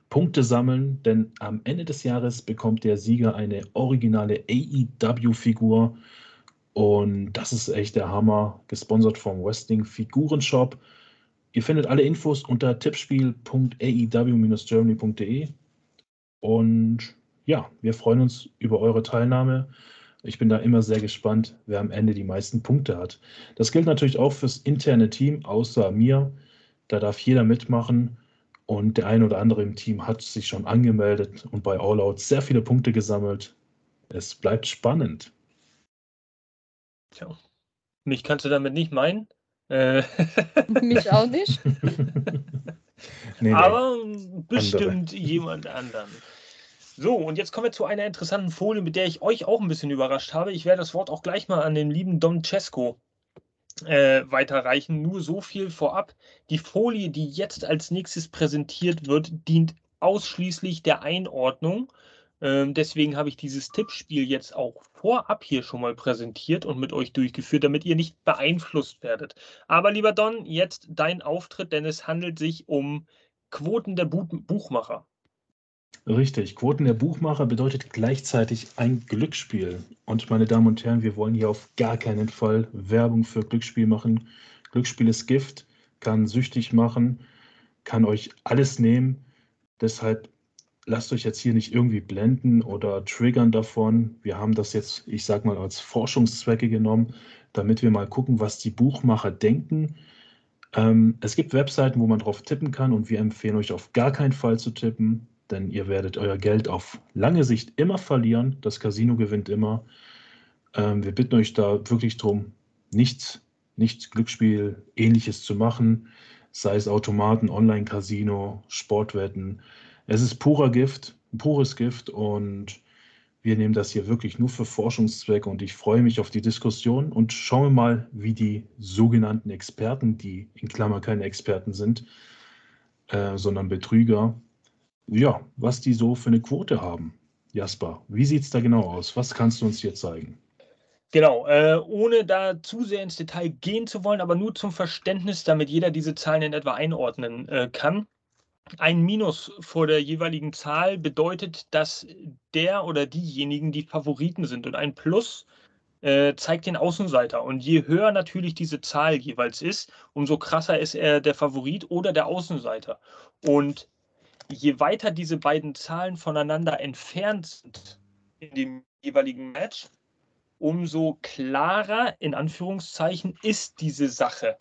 Punkte sammeln, denn am Ende des Jahres bekommt der Sieger eine originale AEW-Figur und das ist echt der Hammer, gesponsert vom Wrestling Figurenshop. Ihr findet alle Infos unter tippspiel.aew-germany.de und ja, wir freuen uns über eure Teilnahme. Ich bin da immer sehr gespannt, wer am Ende die meisten Punkte hat. Das gilt natürlich auch fürs interne Team, außer mir. Da darf jeder mitmachen. Und der eine oder andere im Team hat sich schon angemeldet und bei All Out sehr viele Punkte gesammelt. Es bleibt spannend. Tja, mich kannst du damit nicht meinen. Äh mich auch nicht. nee, Aber bestimmt andere. jemand anderen. So, und jetzt kommen wir zu einer interessanten Folie, mit der ich euch auch ein bisschen überrascht habe. Ich werde das Wort auch gleich mal an den lieben Don Cesco äh, weiterreichen. Nur so viel vorab. Die Folie, die jetzt als nächstes präsentiert wird, dient ausschließlich der Einordnung. Ähm, deswegen habe ich dieses Tippspiel jetzt auch vorab hier schon mal präsentiert und mit euch durchgeführt, damit ihr nicht beeinflusst werdet. Aber lieber Don, jetzt dein Auftritt, denn es handelt sich um Quoten der Buchmacher. Richtig. Quoten der Buchmacher bedeutet gleichzeitig ein Glücksspiel. Und meine Damen und Herren, wir wollen hier auf gar keinen Fall Werbung für Glücksspiel machen. Glücksspiel ist Gift, kann süchtig machen, kann euch alles nehmen. Deshalb lasst euch jetzt hier nicht irgendwie blenden oder triggern davon. Wir haben das jetzt, ich sag mal, als Forschungszwecke genommen, damit wir mal gucken, was die Buchmacher denken. Ähm, es gibt Webseiten, wo man drauf tippen kann und wir empfehlen euch auf gar keinen Fall zu tippen denn ihr werdet euer Geld auf lange Sicht immer verlieren. Das Casino gewinnt immer. Ähm, wir bitten euch da wirklich darum, nichts, nichts Glücksspiel ähnliches zu machen, sei es Automaten, Online-Casino, Sportwetten. Es ist purer Gift, pures Gift und wir nehmen das hier wirklich nur für Forschungszwecke und ich freue mich auf die Diskussion und schauen wir mal, wie die sogenannten Experten, die in Klammer keine Experten sind, äh, sondern Betrüger, ja, was die so für eine Quote haben. Jasper, wie sieht es da genau aus? Was kannst du uns hier zeigen? Genau, äh, ohne da zu sehr ins Detail gehen zu wollen, aber nur zum Verständnis, damit jeder diese Zahlen in etwa einordnen äh, kann. Ein Minus vor der jeweiligen Zahl bedeutet, dass der oder diejenigen die Favoriten sind und ein Plus äh, zeigt den Außenseiter. Und je höher natürlich diese Zahl jeweils ist, umso krasser ist er der Favorit oder der Außenseiter. Und je weiter diese beiden Zahlen voneinander entfernt sind in dem jeweiligen Match, umso klarer, in Anführungszeichen, ist diese Sache.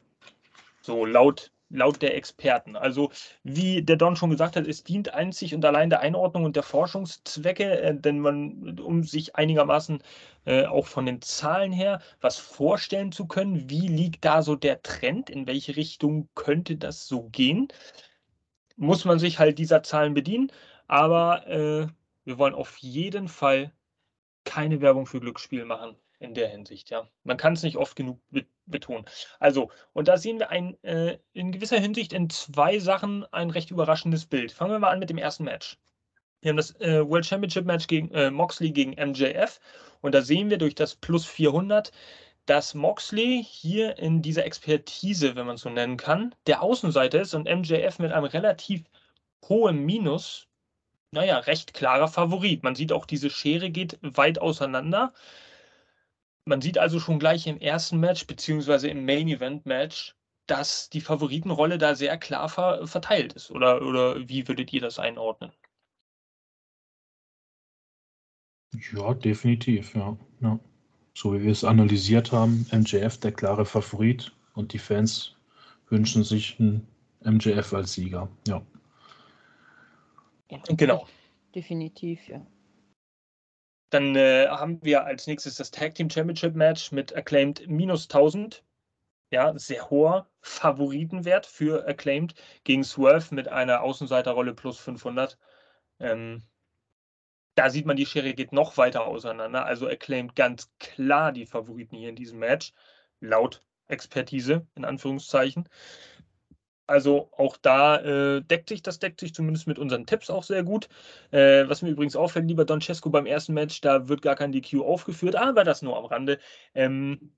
So laut, laut der Experten. Also, wie der Don schon gesagt hat, es dient einzig und allein der Einordnung und der Forschungszwecke, äh, denn man, um sich einigermaßen äh, auch von den Zahlen her was vorstellen zu können, wie liegt da so der Trend, in welche Richtung könnte das so gehen muss man sich halt dieser Zahlen bedienen. Aber äh, wir wollen auf jeden Fall keine Werbung für Glücksspiel machen in der Hinsicht, ja. Man kann es nicht oft genug betonen. Also, und da sehen wir ein, äh, in gewisser Hinsicht in zwei Sachen ein recht überraschendes Bild. Fangen wir mal an mit dem ersten Match. Wir haben das äh, World Championship Match gegen äh, Moxley gegen MJF und da sehen wir durch das Plus 400, dass Moxley hier in dieser Expertise, wenn man es so nennen kann, der Außenseiter ist und MJF mit einem relativ hohen Minus, naja, recht klarer Favorit. Man sieht auch, diese Schere geht weit auseinander. Man sieht also schon gleich im ersten Match, beziehungsweise im Main Event Match, dass die Favoritenrolle da sehr klar ver verteilt ist. Oder, oder wie würdet ihr das einordnen? Ja, definitiv, ja. ja. So wie wir es analysiert haben, MJF der klare Favorit und die Fans wünschen sich einen MJF als Sieger. Ja. ja genau. Definitiv, ja. Dann äh, haben wir als nächstes das Tag Team Championship Match mit Acclaimed minus 1000. Ja, sehr hoher Favoritenwert für Acclaimed gegen Swerve mit einer Außenseiterrolle plus 500. Ähm, da sieht man, die Schere geht noch weiter auseinander. Also Acclaimed ganz klar die Favoriten hier in diesem Match, laut Expertise in Anführungszeichen. Also auch da äh, deckt sich, das deckt sich zumindest mit unseren Tipps auch sehr gut. Äh, was mir übrigens auffällt, lieber Don beim ersten Match, da wird gar kein DQ aufgeführt, aber das nur am Rande. Ähm,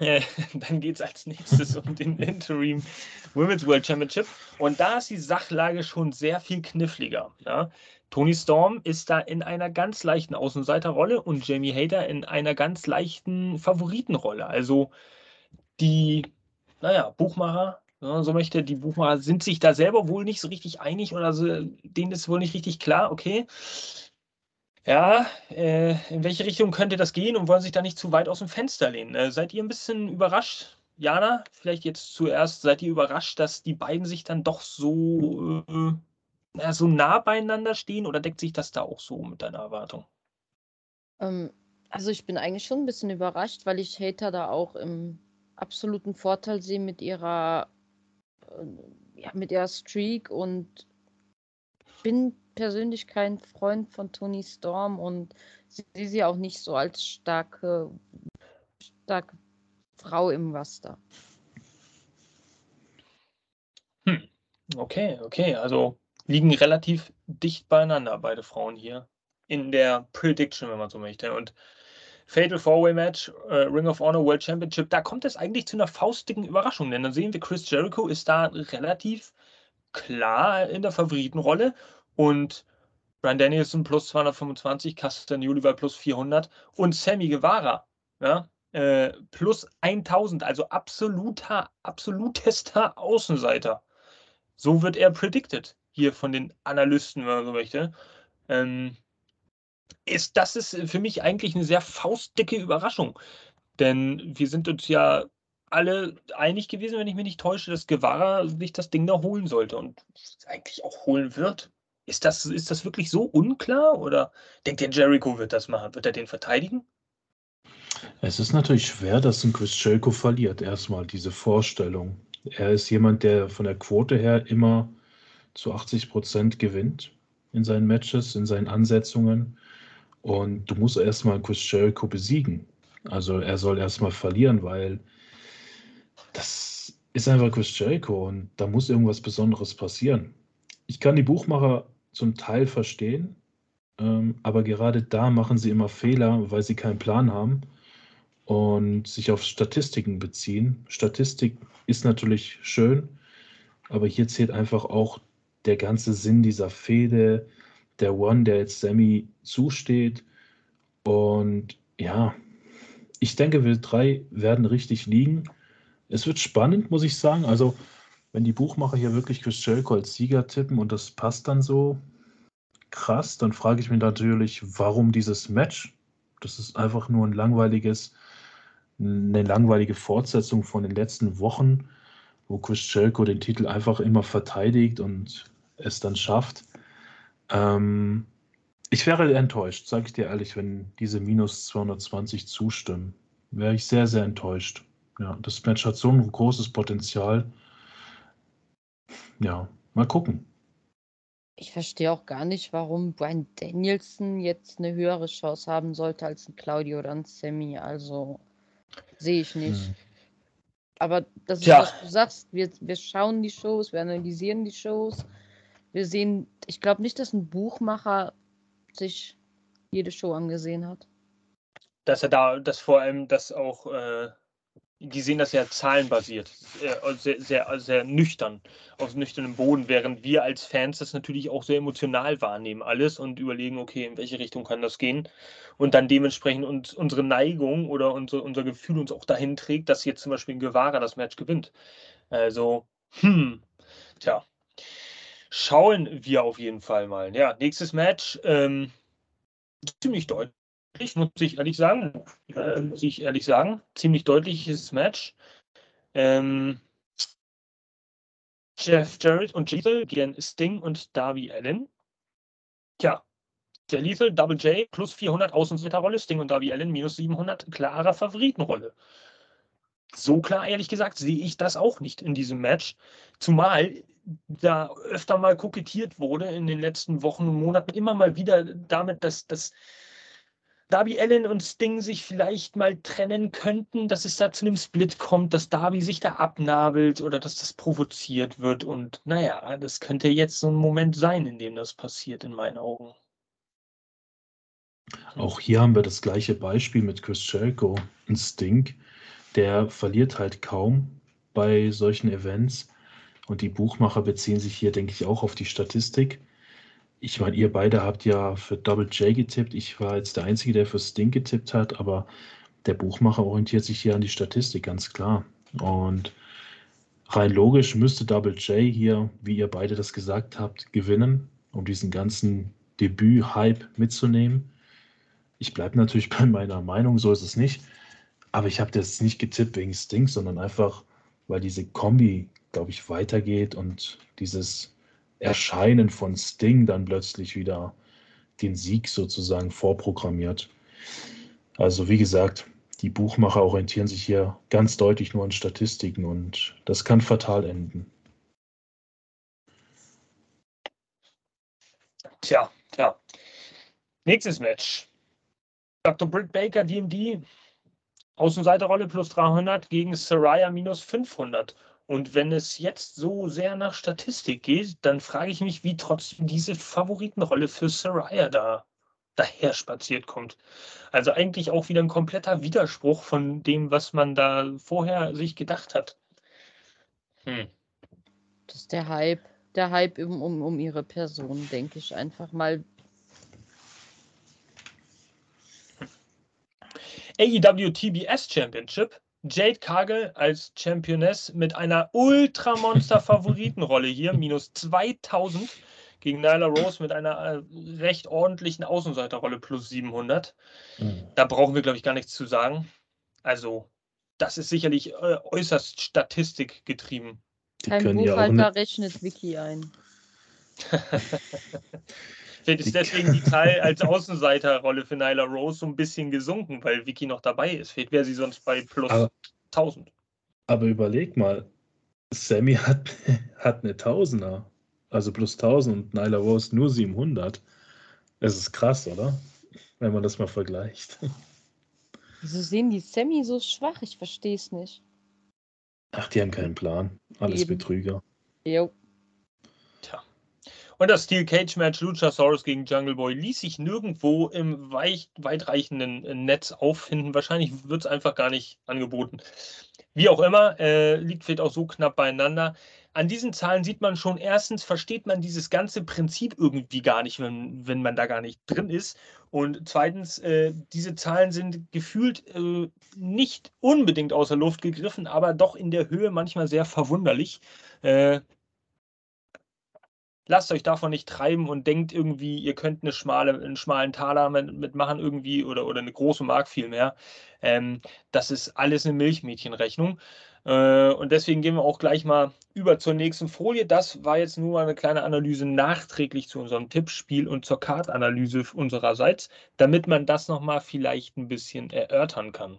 äh, dann geht es als nächstes um den Interim Women's World Championship. Und da ist die Sachlage schon sehr viel kniffliger. Ja? Tony Storm ist da in einer ganz leichten Außenseiterrolle und Jamie Hader in einer ganz leichten Favoritenrolle. Also die, naja, Buchmacher ja, so möchte die Buchmacher sind sich da selber wohl nicht so richtig einig oder so, denen ist wohl nicht richtig klar, okay. Ja, äh, in welche Richtung könnte das gehen und wollen sich da nicht zu weit aus dem Fenster lehnen? Äh, seid ihr ein bisschen überrascht? Jana, vielleicht jetzt zuerst, seid ihr überrascht, dass die beiden sich dann doch so, äh, so nah beieinander stehen oder deckt sich das da auch so mit deiner Erwartung? Ähm, also ich bin eigentlich schon ein bisschen überrascht, weil ich Hater da auch im absoluten Vorteil sehe mit ihrer ja, mit ihrer Streak und bin persönlich kein Freund von Tony Storm und sehe sie auch nicht so als starke, starke Frau im Raster. Hm. Okay, okay, also liegen relativ dicht beieinander beide Frauen hier in der Prediction, wenn man so möchte. Und Fatal Four-Way Match, äh, Ring of Honor World Championship, da kommt es eigentlich zu einer faustdicken Überraschung, denn dann sehen wir, Chris Jericho ist da relativ klar in der Favoritenrolle und Brian Danielson plus 225, Castagnoli bei plus 400 und Sammy Guevara ja, äh, plus 1000, also absoluter, absolutester Außenseiter. So wird er predicted hier von den Analysten, wenn man so möchte. Ähm, ist, das ist für mich eigentlich eine sehr faustdicke Überraschung. Denn wir sind uns ja alle einig gewesen, wenn ich mich nicht täusche, dass Guevara sich das Ding da holen sollte und eigentlich auch holen wird. Ist das, ist das wirklich so unklar oder denkt ihr, Jericho wird das machen? Wird er den verteidigen? Es ist natürlich schwer, dass ein Chris Jericho verliert, erstmal diese Vorstellung. Er ist jemand, der von der Quote her immer zu 80 Prozent gewinnt in seinen Matches, in seinen Ansetzungen. Und du musst erstmal Chris Jericho besiegen. Also er soll erstmal verlieren, weil das ist einfach Chris Jericho und da muss irgendwas Besonderes passieren. Ich kann die Buchmacher zum Teil verstehen, ähm, aber gerade da machen sie immer Fehler, weil sie keinen Plan haben und sich auf Statistiken beziehen. Statistik ist natürlich schön, aber hier zählt einfach auch der ganze Sinn dieser Fehde, der One, der jetzt Sammy zusteht. Und ja, ich denke, wir drei werden richtig liegen. Es wird spannend, muss ich sagen. Also, wenn die Buchmacher hier wirklich Chris Jericho als Sieger tippen und das passt dann so krass, dann frage ich mich natürlich, warum dieses Match? Das ist einfach nur ein langweiliges, eine langweilige Fortsetzung von den letzten Wochen, wo Chris Jericho den Titel einfach immer verteidigt und es dann schafft. Ähm, ich wäre enttäuscht, sage ich dir ehrlich, wenn diese minus 220 zustimmen. Wäre ich sehr, sehr enttäuscht. Ja, das Match hat so ein großes Potenzial. Ja, mal gucken. Ich verstehe auch gar nicht, warum Brian Danielson jetzt eine höhere Chance haben sollte als ein Claudio oder ein Sammy. Also sehe ich nicht. Hm. Aber das ist, ja. was du sagst. Wir, wir schauen die Shows, wir analysieren die Shows wir sehen, ich glaube nicht, dass ein Buchmacher sich jede Show angesehen hat. Dass er da, dass vor allem das auch äh, die sehen das ja zahlenbasiert, sehr, sehr, sehr nüchtern, auf nüchternem Boden, während wir als Fans das natürlich auch sehr emotional wahrnehmen, alles und überlegen, okay, in welche Richtung kann das gehen und dann dementsprechend uns, unsere Neigung oder unser, unser Gefühl uns auch dahin trägt, dass jetzt zum Beispiel ein Guevara das Match gewinnt. Also, hm, tja, schauen wir auf jeden Fall mal. Ja, nächstes Match, ähm, ziemlich deutlich muss ich ehrlich sagen. Äh, muss ich ehrlich sagen. Ziemlich deutliches Match. Ähm, Jeff Jarrett und Lethal gegen Sting und Darby Allen. Tja, der Lethal Double J plus 400 Außenseiterrolle, Sting und Darby Allen minus 700, klarer Favoritenrolle. So klar, ehrlich gesagt, sehe ich das auch nicht in diesem Match. Zumal da öfter mal kokettiert wurde in den letzten Wochen und Monaten immer mal wieder damit, dass, dass Darby Allen und Sting sich vielleicht mal trennen könnten, dass es da zu einem Split kommt, dass Darby sich da abnabelt oder dass das provoziert wird. Und naja, das könnte jetzt so ein Moment sein, in dem das passiert, in meinen Augen. Auch hier haben wir das gleiche Beispiel mit Chris Jericho und Sting. Der verliert halt kaum bei solchen Events. Und die Buchmacher beziehen sich hier, denke ich, auch auf die Statistik. Ich meine, ihr beide habt ja für Double J getippt. Ich war jetzt der Einzige, der für Sting getippt hat, aber der Buchmacher orientiert sich hier an die Statistik, ganz klar. Und rein logisch müsste Double J hier, wie ihr beide das gesagt habt, gewinnen, um diesen ganzen Debüt-Hype mitzunehmen. Ich bleibe natürlich bei meiner Meinung, so ist es nicht. Aber ich habe das nicht getippt wegen Sting, sondern einfach, weil diese Kombi, glaube ich, weitergeht und dieses Erscheinen von Sting dann plötzlich wieder den Sieg sozusagen vorprogrammiert. Also wie gesagt, die Buchmacher orientieren sich hier ganz deutlich nur an Statistiken und das kann fatal enden. Tja, tja. Nächstes Match. Dr. Britt Baker, DMD, Außenseiterrolle plus 300 gegen Saraya minus 500. Und wenn es jetzt so sehr nach Statistik geht, dann frage ich mich, wie trotzdem diese Favoritenrolle für Saraya da daher spaziert kommt. Also eigentlich auch wieder ein kompletter Widerspruch von dem, was man da vorher sich gedacht hat. Hm. Das ist der Hype. Der Hype um, um, um ihre Person, denke ich einfach mal. AEW TBS Championship Jade Cargill als Championess mit einer Ultramonster-Favoritenrolle hier, minus 2000 gegen Nyla Rose mit einer äh, recht ordentlichen Außenseiterrolle plus 700. Mhm. Da brauchen wir, glaube ich, gar nichts zu sagen. Also, das ist sicherlich äh, äußerst statistikgetrieben. Kein Buchhalter ja rechnet Wiki ein. Vielleicht ist deswegen die Zahl als Außenseiterrolle für Nyla Rose so ein bisschen gesunken, weil Vicky noch dabei ist. Vielleicht wäre sie sonst bei plus aber, 1000. Aber überleg mal, Sammy hat, hat eine Tausender, also plus 1000 und Nyla Rose nur 700. Es ist krass, oder? Wenn man das mal vergleicht. Wieso sehen die Sammy so schwach? Ich verstehe es nicht. Ach, die haben keinen Plan. Alles Eben. Betrüger. Jo. Und das Steel Cage Match Luchasaurus gegen Jungle Boy ließ sich nirgendwo im weit, weitreichenden äh, Netz auffinden. Wahrscheinlich wird es einfach gar nicht angeboten. Wie auch immer, äh, liegt vielleicht auch so knapp beieinander. An diesen Zahlen sieht man schon, erstens versteht man dieses ganze Prinzip irgendwie gar nicht, wenn, wenn man da gar nicht drin ist. Und zweitens, äh, diese Zahlen sind gefühlt äh, nicht unbedingt außer Luft gegriffen, aber doch in der Höhe manchmal sehr verwunderlich. Äh, lasst euch davon nicht treiben und denkt irgendwie, ihr könnt eine schmale, einen schmalen Taler mitmachen mit irgendwie oder, oder eine große Mark vielmehr. Ähm, das ist alles eine Milchmädchenrechnung. Äh, und deswegen gehen wir auch gleich mal über zur nächsten Folie. Das war jetzt nur eine kleine Analyse nachträglich zu unserem Tippspiel und zur Kartanalyse unsererseits, damit man das nochmal vielleicht ein bisschen erörtern kann.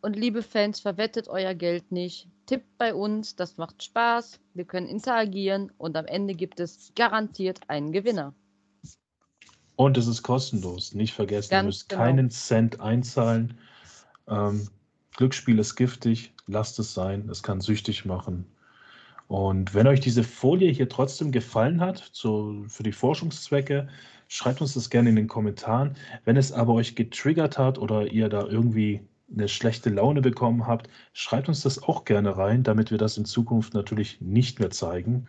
Und liebe Fans, verwettet euer Geld nicht. Tippt bei uns, das macht Spaß. Wir können interagieren und am Ende gibt es garantiert einen Gewinner. Und es ist kostenlos. Nicht vergessen, Ganz ihr müsst genau. keinen Cent einzahlen. Ähm, Glücksspiel ist giftig, lasst es sein. Es kann süchtig machen. Und wenn euch diese Folie hier trotzdem gefallen hat, so für die Forschungszwecke, schreibt uns das gerne in den Kommentaren. Wenn es aber euch getriggert hat oder ihr da irgendwie eine schlechte Laune bekommen habt, schreibt uns das auch gerne rein, damit wir das in Zukunft natürlich nicht mehr zeigen.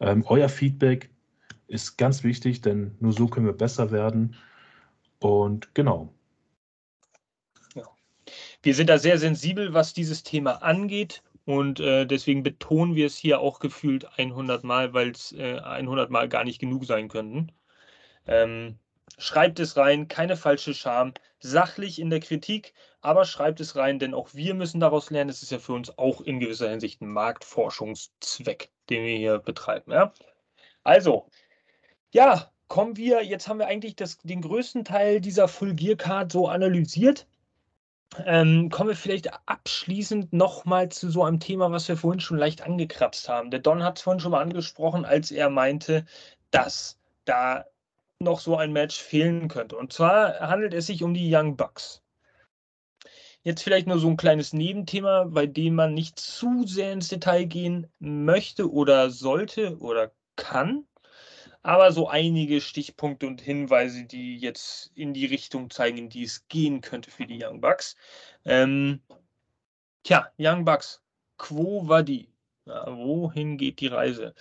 Ähm, euer Feedback ist ganz wichtig, denn nur so können wir besser werden. Und genau. Ja. Wir sind da sehr sensibel, was dieses Thema angeht. Und äh, deswegen betonen wir es hier auch gefühlt 100 Mal, weil es äh, 100 Mal gar nicht genug sein könnten. Ähm, schreibt es rein, keine falsche Scham, sachlich in der Kritik, aber schreibt es rein, denn auch wir müssen daraus lernen. Es ist ja für uns auch in gewisser Hinsicht ein Marktforschungszweck, den wir hier betreiben. Ja? Also, ja, kommen wir, jetzt haben wir eigentlich das, den größten Teil dieser Full Gear Card so analysiert. Ähm, kommen wir vielleicht abschließend nochmal zu so einem Thema, was wir vorhin schon leicht angekratzt haben. Der Don hat es vorhin schon mal angesprochen, als er meinte, dass da noch so ein Match fehlen könnte. Und zwar handelt es sich um die Young Bucks. Jetzt vielleicht nur so ein kleines Nebenthema, bei dem man nicht zu sehr ins Detail gehen möchte oder sollte oder kann aber so einige Stichpunkte und Hinweise, die jetzt in die Richtung zeigen, in die es gehen könnte für die Young Bucks. Ähm, tja, Young Bucks, quo war die? Ja, wohin geht die Reise,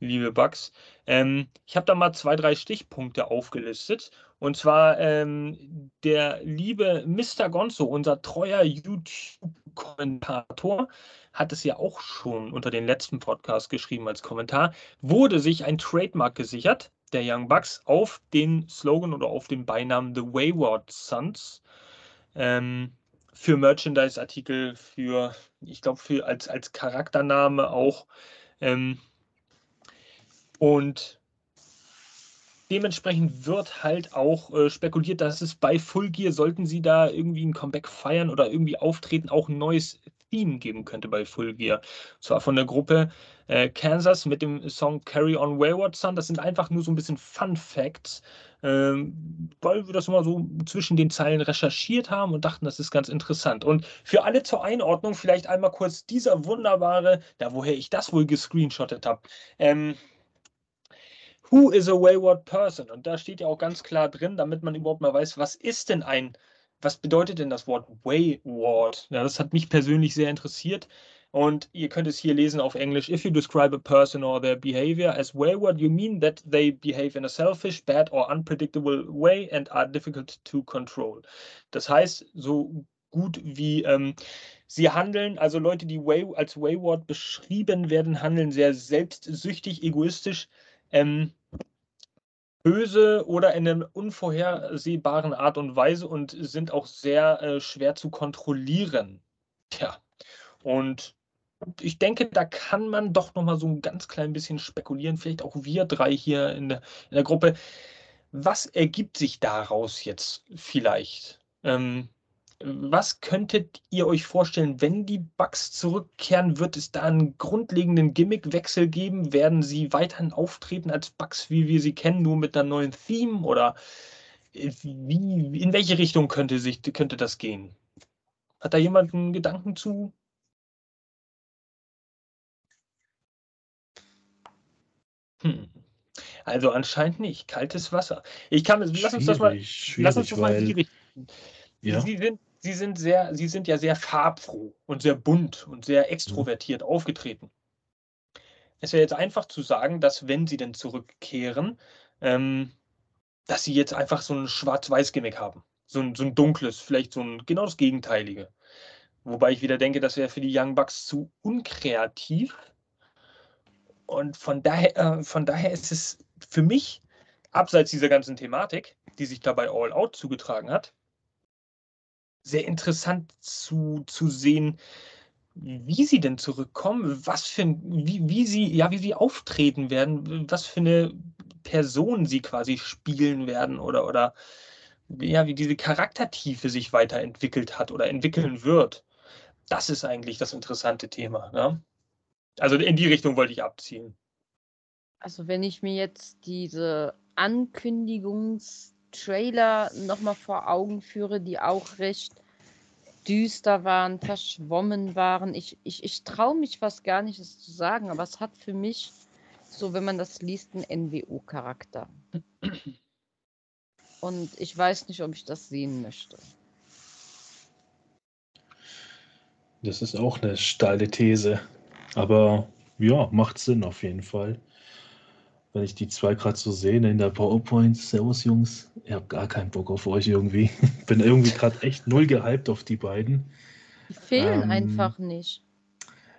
liebe Bucks? Ähm, ich habe da mal zwei, drei Stichpunkte aufgelistet. Und zwar ähm, der liebe Mr. Gonzo, unser treuer YouTube-Kommentator, hat es ja auch schon unter den letzten Podcast geschrieben als Kommentar, wurde sich ein Trademark gesichert, der Young Bucks, auf den Slogan oder auf den Beinamen The Wayward Sons. Ähm, für Merchandise-Artikel, für, ich glaube, für als, als Charaktername auch. Ähm, und dementsprechend wird halt auch äh, spekuliert, dass es bei Full Gear, sollten sie da irgendwie ein Comeback feiern oder irgendwie auftreten, auch ein neues Theme geben könnte bei Full Gear. Und zwar von der Gruppe äh, Kansas mit dem Song Carry On Wayward Son. Das sind einfach nur so ein bisschen Fun Facts, ähm, weil wir das mal so zwischen den Zeilen recherchiert haben und dachten, das ist ganz interessant. Und für alle zur Einordnung vielleicht einmal kurz dieser wunderbare, da woher ich das wohl gescreenshottet habe. Ähm, Who is a wayward person? Und da steht ja auch ganz klar drin, damit man überhaupt mal weiß, was ist denn ein was bedeutet denn das Wort wayward? Ja, das hat mich persönlich sehr interessiert. Und ihr könnt es hier lesen auf Englisch. If you describe a person or their behavior as wayward, you mean that they behave in a selfish, bad or unpredictable way and are difficult to control. Das heißt, so gut wie ähm, sie handeln, also Leute, die way, als wayward beschrieben werden, handeln sehr selbstsüchtig, egoistisch. Ähm, böse oder in einer unvorhersehbaren Art und Weise und sind auch sehr äh, schwer zu kontrollieren. Tja, und ich denke, da kann man doch noch mal so ein ganz klein bisschen spekulieren, vielleicht auch wir drei hier in der, in der Gruppe. Was ergibt sich daraus jetzt vielleicht? Ähm, was könntet ihr euch vorstellen, wenn die Bugs zurückkehren? Wird es da einen grundlegenden Gimmickwechsel geben? Werden sie weiterhin auftreten als Bugs, wie wir sie kennen, nur mit einer neuen Theme? Oder äh, wie, in welche Richtung könnte, sich, könnte das gehen? Hat da jemand einen Gedanken zu? Hm. Also anscheinend nicht. Kaltes Wasser. Ich kann, lass uns das mal, lass uns das mal in die Richtung. Ja. Sie sind sie sind sehr, sie sind ja sehr farbfroh und sehr bunt und sehr extrovertiert mhm. aufgetreten. Es wäre jetzt einfach zu sagen, dass wenn sie denn zurückkehren, ähm, dass sie jetzt einfach so ein Schwarz-Weiß-Gimmick haben. So ein, so ein dunkles, vielleicht so ein genau das Gegenteilige. Wobei ich wieder denke, das wäre für die Young Bucks zu unkreativ. Und von daher, äh, von daher ist es für mich, abseits dieser ganzen Thematik, die sich dabei All Out zugetragen hat, sehr interessant zu, zu sehen, wie sie denn zurückkommen, was für wie, wie sie, ja, wie sie auftreten werden, was für eine Person sie quasi spielen werden oder, oder ja, wie diese Charaktertiefe sich weiterentwickelt hat oder entwickeln wird. Das ist eigentlich das interessante Thema. Ne? Also in die Richtung wollte ich abzielen. Also wenn ich mir jetzt diese Ankündigungs- Trailer nochmal vor Augen führe, die auch recht düster waren, verschwommen waren. Ich, ich, ich traue mich fast gar nicht, es zu sagen, aber es hat für mich, so wenn man das liest, einen NWO-Charakter. Und ich weiß nicht, ob ich das sehen möchte. Das ist auch eine steile These. Aber ja, macht Sinn auf jeden Fall. Wenn ich die zwei gerade so sehe in der PowerPoint, Servus Jungs, ich habe gar keinen Bock auf euch irgendwie. Bin irgendwie gerade echt null gehypt auf die beiden. Die fehlen ähm, einfach nicht.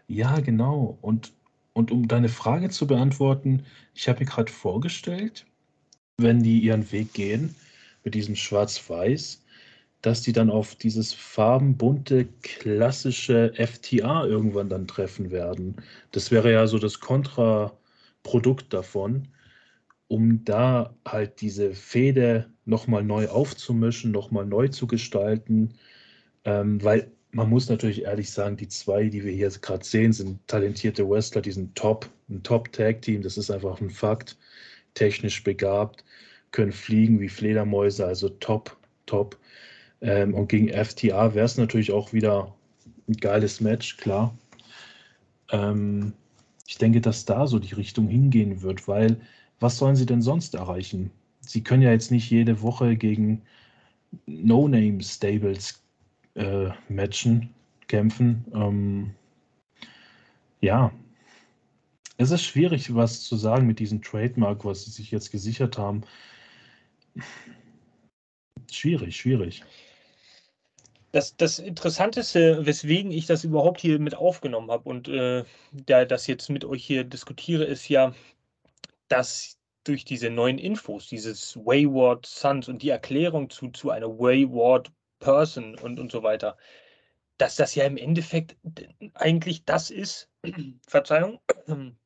Ja, genau. Und, und um deine Frage zu beantworten, ich habe mir gerade vorgestellt, wenn die ihren Weg gehen mit diesem Schwarz-Weiß, dass die dann auf dieses farbenbunte, klassische FTA irgendwann dann treffen werden. Das wäre ja so das Kontraprodukt davon, um da halt diese Fehde nochmal neu aufzumischen, nochmal neu zu gestalten. Ähm, weil man muss natürlich ehrlich sagen, die zwei, die wir hier gerade sehen, sind talentierte Wrestler, die sind top, ein Top-Tag-Team, das ist einfach ein Fakt. Technisch begabt, können fliegen wie Fledermäuse, also top, top. Ähm, und gegen FTA wäre es natürlich auch wieder ein geiles Match, klar. Ähm, ich denke, dass da so die Richtung hingehen wird, weil was sollen sie denn sonst erreichen? Sie können ja jetzt nicht jede Woche gegen No-Name-Stables äh, matchen, kämpfen. Ähm, ja, es ist schwierig, was zu sagen mit diesem Trademark, was sie sich jetzt gesichert haben. Schwierig, schwierig. Das, das Interessanteste, weswegen ich das überhaupt hier mit aufgenommen habe und äh, da das jetzt mit euch hier diskutiere, ist ja, dass durch diese neuen Infos, dieses Wayward Sons und die Erklärung zu, zu einer Wayward Person und, und so weiter, dass das ja im Endeffekt eigentlich das ist, Verzeihung,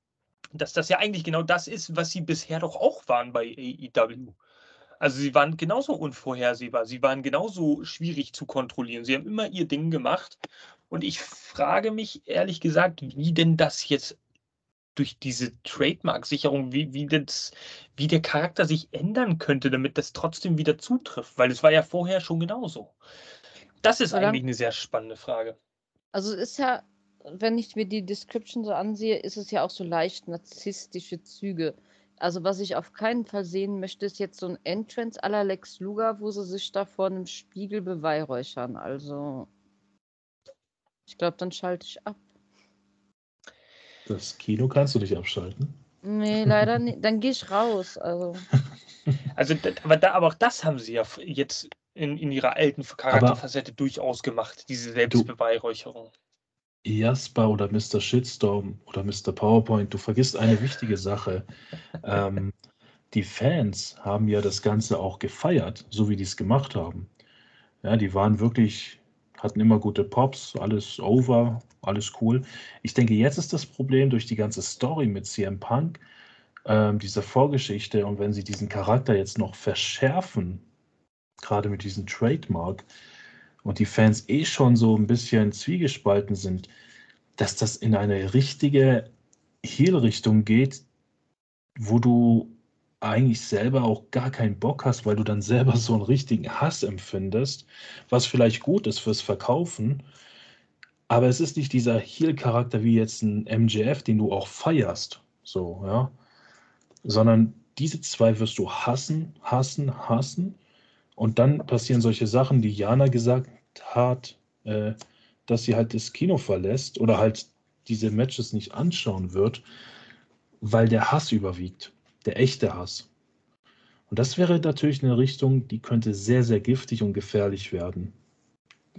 dass das ja eigentlich genau das ist, was sie bisher doch auch waren bei AEW. Also sie waren genauso unvorhersehbar, sie waren genauso schwierig zu kontrollieren. Sie haben immer ihr Ding gemacht. Und ich frage mich ehrlich gesagt, wie denn das jetzt durch diese Trademark-Sicherung, wie, wie, wie der Charakter sich ändern könnte, damit das trotzdem wieder zutrifft. Weil es war ja vorher schon genauso. Das ist Oder? eigentlich eine sehr spannende Frage. Also es ist ja, wenn ich mir die Description so ansehe, ist es ja auch so leicht narzisstische Züge. Also was ich auf keinen Fall sehen möchte, ist jetzt so ein Entrance aller Lex Luger, wo sie sich da vor einem Spiegel beweihräuchern. Also ich glaube, dann schalte ich ab. Das Kino kannst du nicht abschalten. Nee, leider nicht. Dann gehe ich raus. Also, also aber, da, aber auch das haben sie ja jetzt in, in ihrer alten Charakterfacette durchaus gemacht, diese Selbstbeweihräucherung. Jasper oder Mr. Shitstorm oder Mr. PowerPoint, du vergisst eine wichtige Sache. Ähm, die Fans haben ja das Ganze auch gefeiert, so wie die es gemacht haben. Ja, die waren wirklich, hatten immer gute Pops, alles over, alles cool. Ich denke, jetzt ist das Problem durch die ganze Story mit CM Punk, ähm, diese Vorgeschichte und wenn sie diesen Charakter jetzt noch verschärfen, gerade mit diesem Trademark, und die Fans eh schon so ein bisschen zwiegespalten sind, dass das in eine richtige Heel-Richtung geht, wo du eigentlich selber auch gar keinen Bock hast, weil du dann selber so einen richtigen Hass empfindest, was vielleicht gut ist fürs Verkaufen, aber es ist nicht dieser Heel-Charakter wie jetzt ein MJF, den du auch feierst, so, ja, sondern diese zwei wirst du hassen, hassen, hassen und dann passieren solche Sachen, die Jana gesagt hat, äh, dass sie halt das Kino verlässt oder halt diese Matches nicht anschauen wird, weil der Hass überwiegt, der echte Hass. Und das wäre natürlich eine Richtung, die könnte sehr, sehr giftig und gefährlich werden.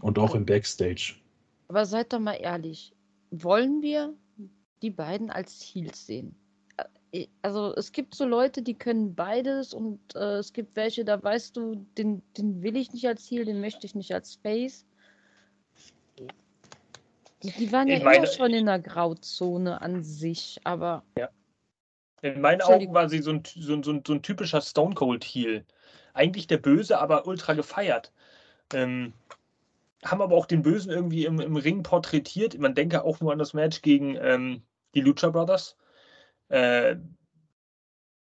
Und auch im Backstage. Aber seid doch mal ehrlich, wollen wir die beiden als Heels sehen? Also es gibt so Leute, die können beides und äh, es gibt welche, da weißt du, den, den will ich nicht als Ziel, den möchte ich nicht als Space. Die, die waren ja meine, immer schon in der Grauzone an sich, aber. Ja. In meinen Augen war sie so ein, so, so, so ein typischer Stone Cold Heel. Eigentlich der Böse, aber ultra gefeiert. Ähm, haben aber auch den Bösen irgendwie im, im Ring porträtiert. Man denke auch nur an das Match gegen ähm, die Lucha Brothers äh,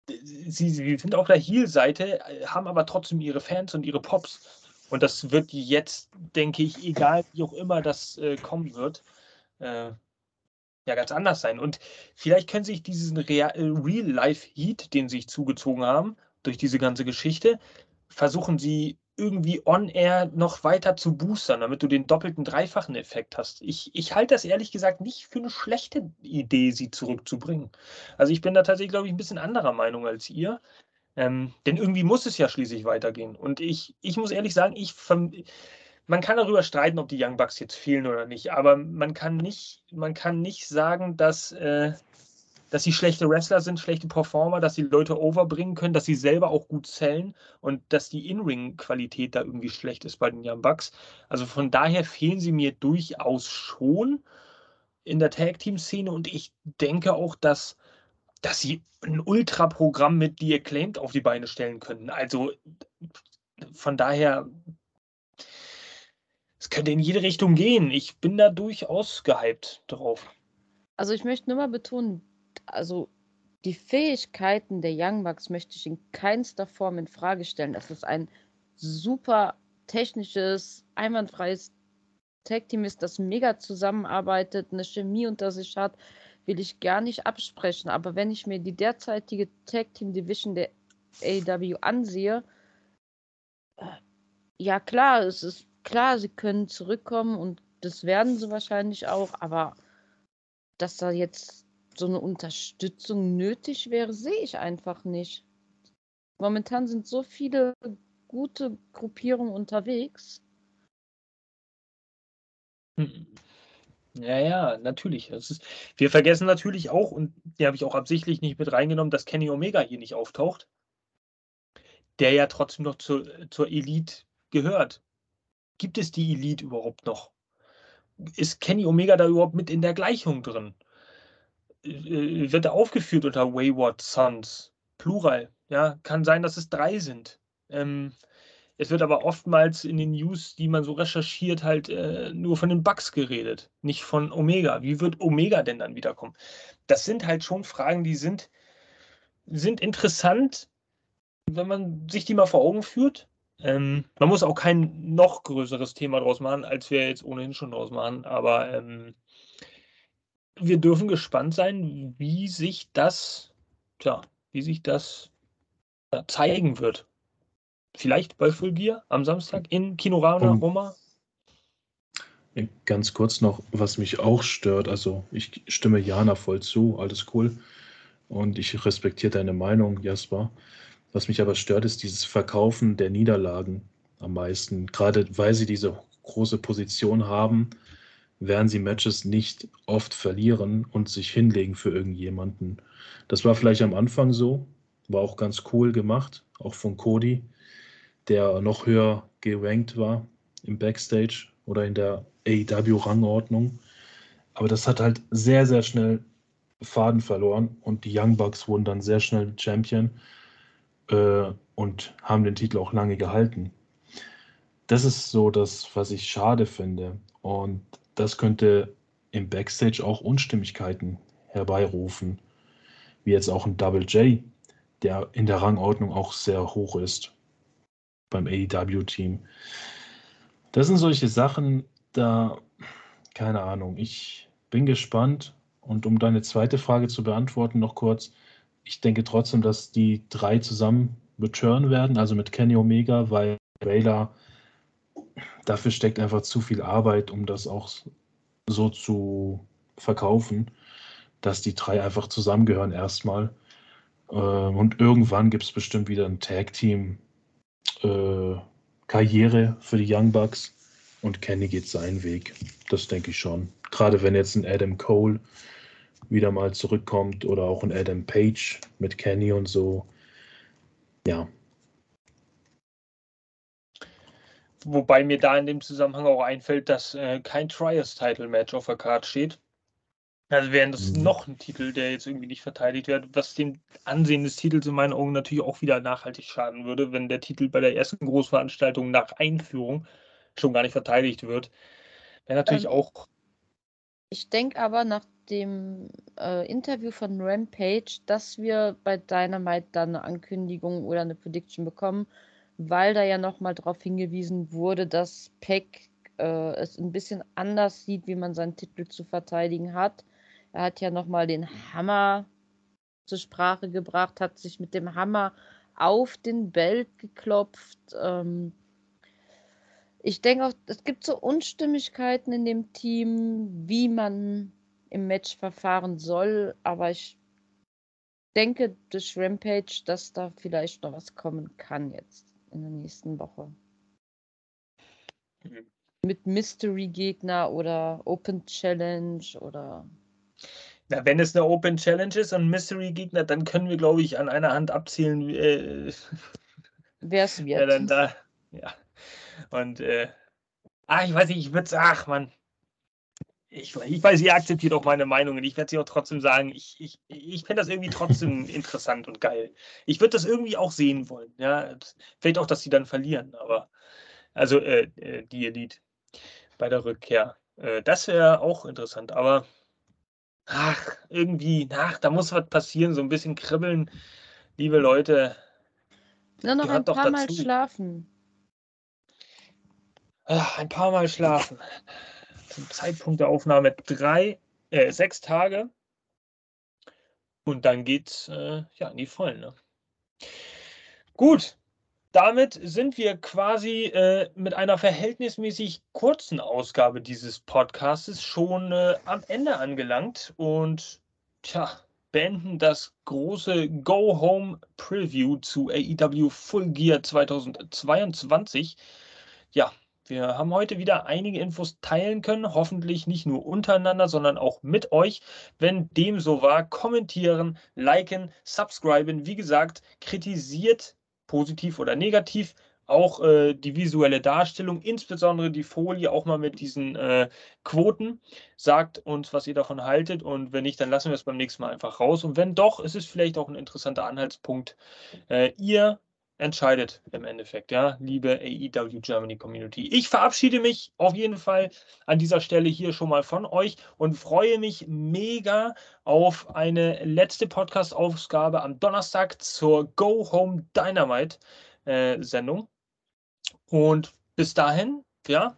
sie, sie sind auf der Heel-Seite, haben aber trotzdem ihre Fans und ihre Pops. Und das wird jetzt, denke ich, egal wie auch immer das äh, kommen wird, äh, ja ganz anders sein. Und vielleicht können sich diesen äh, Real-Life-Heat, den sie sich zugezogen haben, durch diese ganze Geschichte, versuchen sie irgendwie on-air noch weiter zu boostern, damit du den doppelten, dreifachen Effekt hast. Ich, ich halte das ehrlich gesagt nicht für eine schlechte Idee, sie zurückzubringen. Also ich bin da tatsächlich, glaube ich, ein bisschen anderer Meinung als ihr. Ähm, denn irgendwie muss es ja schließlich weitergehen. Und ich, ich muss ehrlich sagen, ich man kann darüber streiten, ob die Young Bucks jetzt fehlen oder nicht, aber man kann nicht, man kann nicht sagen, dass, äh, dass sie schlechte Wrestler sind, schlechte Performer, dass sie Leute overbringen können, dass sie selber auch gut zählen und dass die In-Ring-Qualität da irgendwie schlecht ist bei den Young Bucks. Also von daher fehlen sie mir durchaus schon in der Tag-Team-Szene und ich denke auch, dass, dass sie ein Ultra-Programm mit The Acclaimed auf die Beine stellen können. Also von daher es könnte in jede Richtung gehen. Ich bin da durchaus gehypt drauf. Also ich möchte nur mal betonen, also die Fähigkeiten der Young Bucks möchte ich in keinster Form in Frage stellen. Das ist ein super technisches, einwandfreies Tag-Team ist, das mega zusammenarbeitet, eine Chemie unter sich hat, will ich gar nicht absprechen. Aber wenn ich mir die derzeitige Tag-Team-Division der AW ansehe, äh, ja klar, es ist klar, sie können zurückkommen und das werden sie wahrscheinlich auch, aber dass da jetzt so eine Unterstützung nötig wäre, sehe ich einfach nicht. Momentan sind so viele gute Gruppierungen unterwegs. Hm. Ja, ja, natürlich. Ist, wir vergessen natürlich auch, und die habe ich auch absichtlich nicht mit reingenommen, dass Kenny Omega hier nicht auftaucht, der ja trotzdem noch zur, zur Elite gehört. Gibt es die Elite überhaupt noch? Ist Kenny Omega da überhaupt mit in der Gleichung drin? Äh, wird er aufgeführt unter Wayward Sons. Plural. Ja, kann sein, dass es drei sind. Ähm, es wird aber oftmals in den News, die man so recherchiert, halt äh, nur von den Bugs geredet, nicht von Omega. Wie wird Omega denn dann wiederkommen? Das sind halt schon Fragen, die sind, sind interessant, wenn man sich die mal vor Augen führt. Ähm, man muss auch kein noch größeres Thema draus machen, als wir jetzt ohnehin schon draus machen. Aber ähm, wir dürfen gespannt sein, wie sich das, tja, wie sich das ja, zeigen wird. Vielleicht bei Full Gear am Samstag in Kinorama um, Roma. Ganz kurz noch, was mich auch stört, also ich stimme Jana voll zu, alles cool. Und ich respektiere deine Meinung, Jasper. Was mich aber stört, ist dieses Verkaufen der Niederlagen am meisten. Gerade weil sie diese große Position haben, werden sie Matches nicht oft verlieren und sich hinlegen für irgendjemanden. Das war vielleicht am Anfang so, war auch ganz cool gemacht, auch von Cody, der noch höher gerankt war im Backstage oder in der AEW-Rangordnung. Aber das hat halt sehr, sehr schnell Faden verloren und die Young Bucks wurden dann sehr schnell Champion äh, und haben den Titel auch lange gehalten. Das ist so das, was ich schade finde. Und das könnte im Backstage auch Unstimmigkeiten herbeirufen, wie jetzt auch ein Double J, der in der Rangordnung auch sehr hoch ist beim AEW-Team. Das sind solche Sachen, da, keine Ahnung, ich bin gespannt. Und um deine zweite Frage zu beantworten, noch kurz, ich denke trotzdem, dass die drei zusammen return werden, also mit Kenny Omega, weil Baylor dafür steckt einfach zu viel Arbeit, um das auch so zu verkaufen, dass die drei einfach zusammengehören erstmal. Äh, und irgendwann gibt es bestimmt wieder ein Tag-Team äh, Karriere für die Young Bucks und Kenny geht seinen Weg. Das denke ich schon. Gerade wenn jetzt ein Adam Cole wieder mal zurückkommt oder auch ein Adam Page mit Kenny und so. Ja, Wobei mir da in dem Zusammenhang auch einfällt, dass äh, kein Trials-Title-Match auf der Karte steht. Also wäre das mhm. noch ein Titel, der jetzt irgendwie nicht verteidigt wird, was dem Ansehen des Titels in meinen Augen natürlich auch wieder nachhaltig schaden würde, wenn der Titel bei der ersten Großveranstaltung nach Einführung schon gar nicht verteidigt wird. Wäre natürlich ähm, auch. Ich denke aber nach dem äh, Interview von Rampage, dass wir bei Dynamite dann eine Ankündigung oder eine Prediction bekommen, weil da ja nochmal darauf hingewiesen wurde, dass Peck äh, es ein bisschen anders sieht, wie man seinen Titel zu verteidigen hat. Er hat ja nochmal den Hammer zur Sprache gebracht, hat sich mit dem Hammer auf den Belt geklopft. Ähm, Ich denke auch, es gibt so Unstimmigkeiten in dem Team, wie man im Match verfahren soll, aber ich denke durch Rampage, dass da vielleicht noch was kommen kann jetzt in der nächsten Woche. Mhm. Mit Mystery-Gegner oder Open Challenge oder. Na, wenn es eine Open Challenge ist und Mystery-Gegner, dann können wir, glaube ich, an einer Hand abzählen, äh, wer es wird. Ja, dann da, ja. Und, äh, ach, ich weiß nicht, ich würde es, ach, Mann. Ich, ich weiß, ihr akzeptiert auch meine Meinung und ich werde sie auch trotzdem sagen, ich, ich, ich fände das irgendwie trotzdem interessant und geil. Ich würde das irgendwie auch sehen wollen. Ja, vielleicht auch, dass sie dann verlieren, aber also äh, äh die Elite bei der Rückkehr. Äh, das wäre auch interessant, aber ach, irgendwie, ach, da muss was passieren, so ein bisschen kribbeln. Liebe Leute. Nur noch ein paar Mal schlafen. Ach, ein paar Mal schlafen. Zum Zeitpunkt der Aufnahme drei, äh, sechs Tage. Und dann geht's äh, ja in die Vollen. Ne? Gut, damit sind wir quasi äh, mit einer verhältnismäßig kurzen Ausgabe dieses Podcasts schon äh, am Ende angelangt und tja, beenden das große Go Home Preview zu AEW Full Gear 2022. Ja, wir haben heute wieder einige Infos teilen können, hoffentlich nicht nur untereinander, sondern auch mit euch. Wenn dem so war, kommentieren, liken, subscriben. Wie gesagt, kritisiert positiv oder negativ. Auch äh, die visuelle Darstellung, insbesondere die Folie, auch mal mit diesen äh, Quoten. Sagt uns, was ihr davon haltet. Und wenn nicht, dann lassen wir es beim nächsten Mal einfach raus. Und wenn doch, ist es vielleicht auch ein interessanter Anhaltspunkt. Äh, ihr entscheidet im Endeffekt, ja, liebe AEW Germany Community. Ich verabschiede mich auf jeden Fall an dieser Stelle hier schon mal von euch und freue mich mega auf eine letzte Podcast-Ausgabe am Donnerstag zur Go Home Dynamite äh, Sendung. Und bis dahin, ja,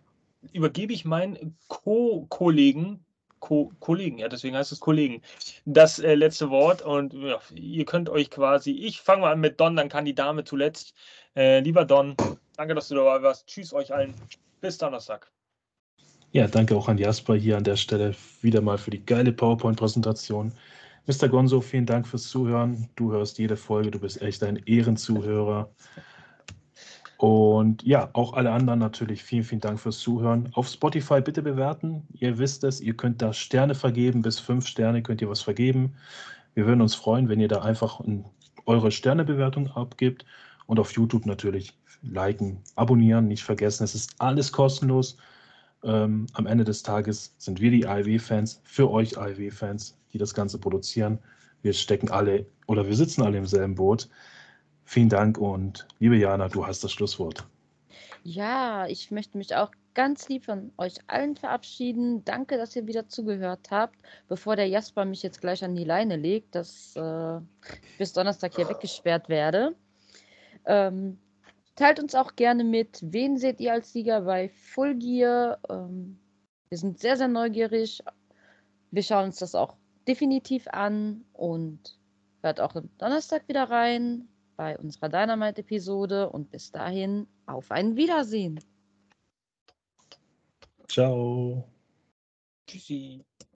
übergebe ich meinen Co-Kollegen Ko Kollegen, ja, deswegen heißt es Kollegen, das äh, letzte Wort. Und ja, ihr könnt euch quasi, ich fange mal an mit Don, dann kann die Dame zuletzt. Äh, lieber Don, danke, dass du dabei warst. Tschüss euch allen. Bis Donnerstag. Ja, danke auch an Jasper hier an der Stelle wieder mal für die geile PowerPoint-Präsentation. Mr. Gonzo, vielen Dank fürs Zuhören. Du hörst jede Folge, du bist echt ein Ehrenzuhörer. Und ja, auch alle anderen natürlich vielen, vielen Dank fürs Zuhören. Auf Spotify bitte bewerten. Ihr wisst es, ihr könnt da Sterne vergeben. Bis fünf Sterne könnt ihr was vergeben. Wir würden uns freuen, wenn ihr da einfach eure Sternebewertung abgibt. Und auf YouTube natürlich liken, abonnieren, nicht vergessen. Es ist alles kostenlos. Ähm, am Ende des Tages sind wir die AEW-Fans, für euch AEW-Fans, die das Ganze produzieren. Wir stecken alle oder wir sitzen alle im selben Boot. Vielen Dank und liebe Jana, du hast das Schlusswort. Ja, ich möchte mich auch ganz lieb von euch allen verabschieden. Danke, dass ihr wieder zugehört habt. Bevor der Jasper mich jetzt gleich an die Leine legt, dass äh, ich bis Donnerstag hier weggesperrt werde. Ähm, teilt uns auch gerne mit, wen seht ihr als Sieger bei Full Gear. Ähm, wir sind sehr, sehr neugierig. Wir schauen uns das auch definitiv an und hört auch am Donnerstag wieder rein bei unserer Dynamite-Episode und bis dahin auf ein Wiedersehen. Ciao. Tschüssi.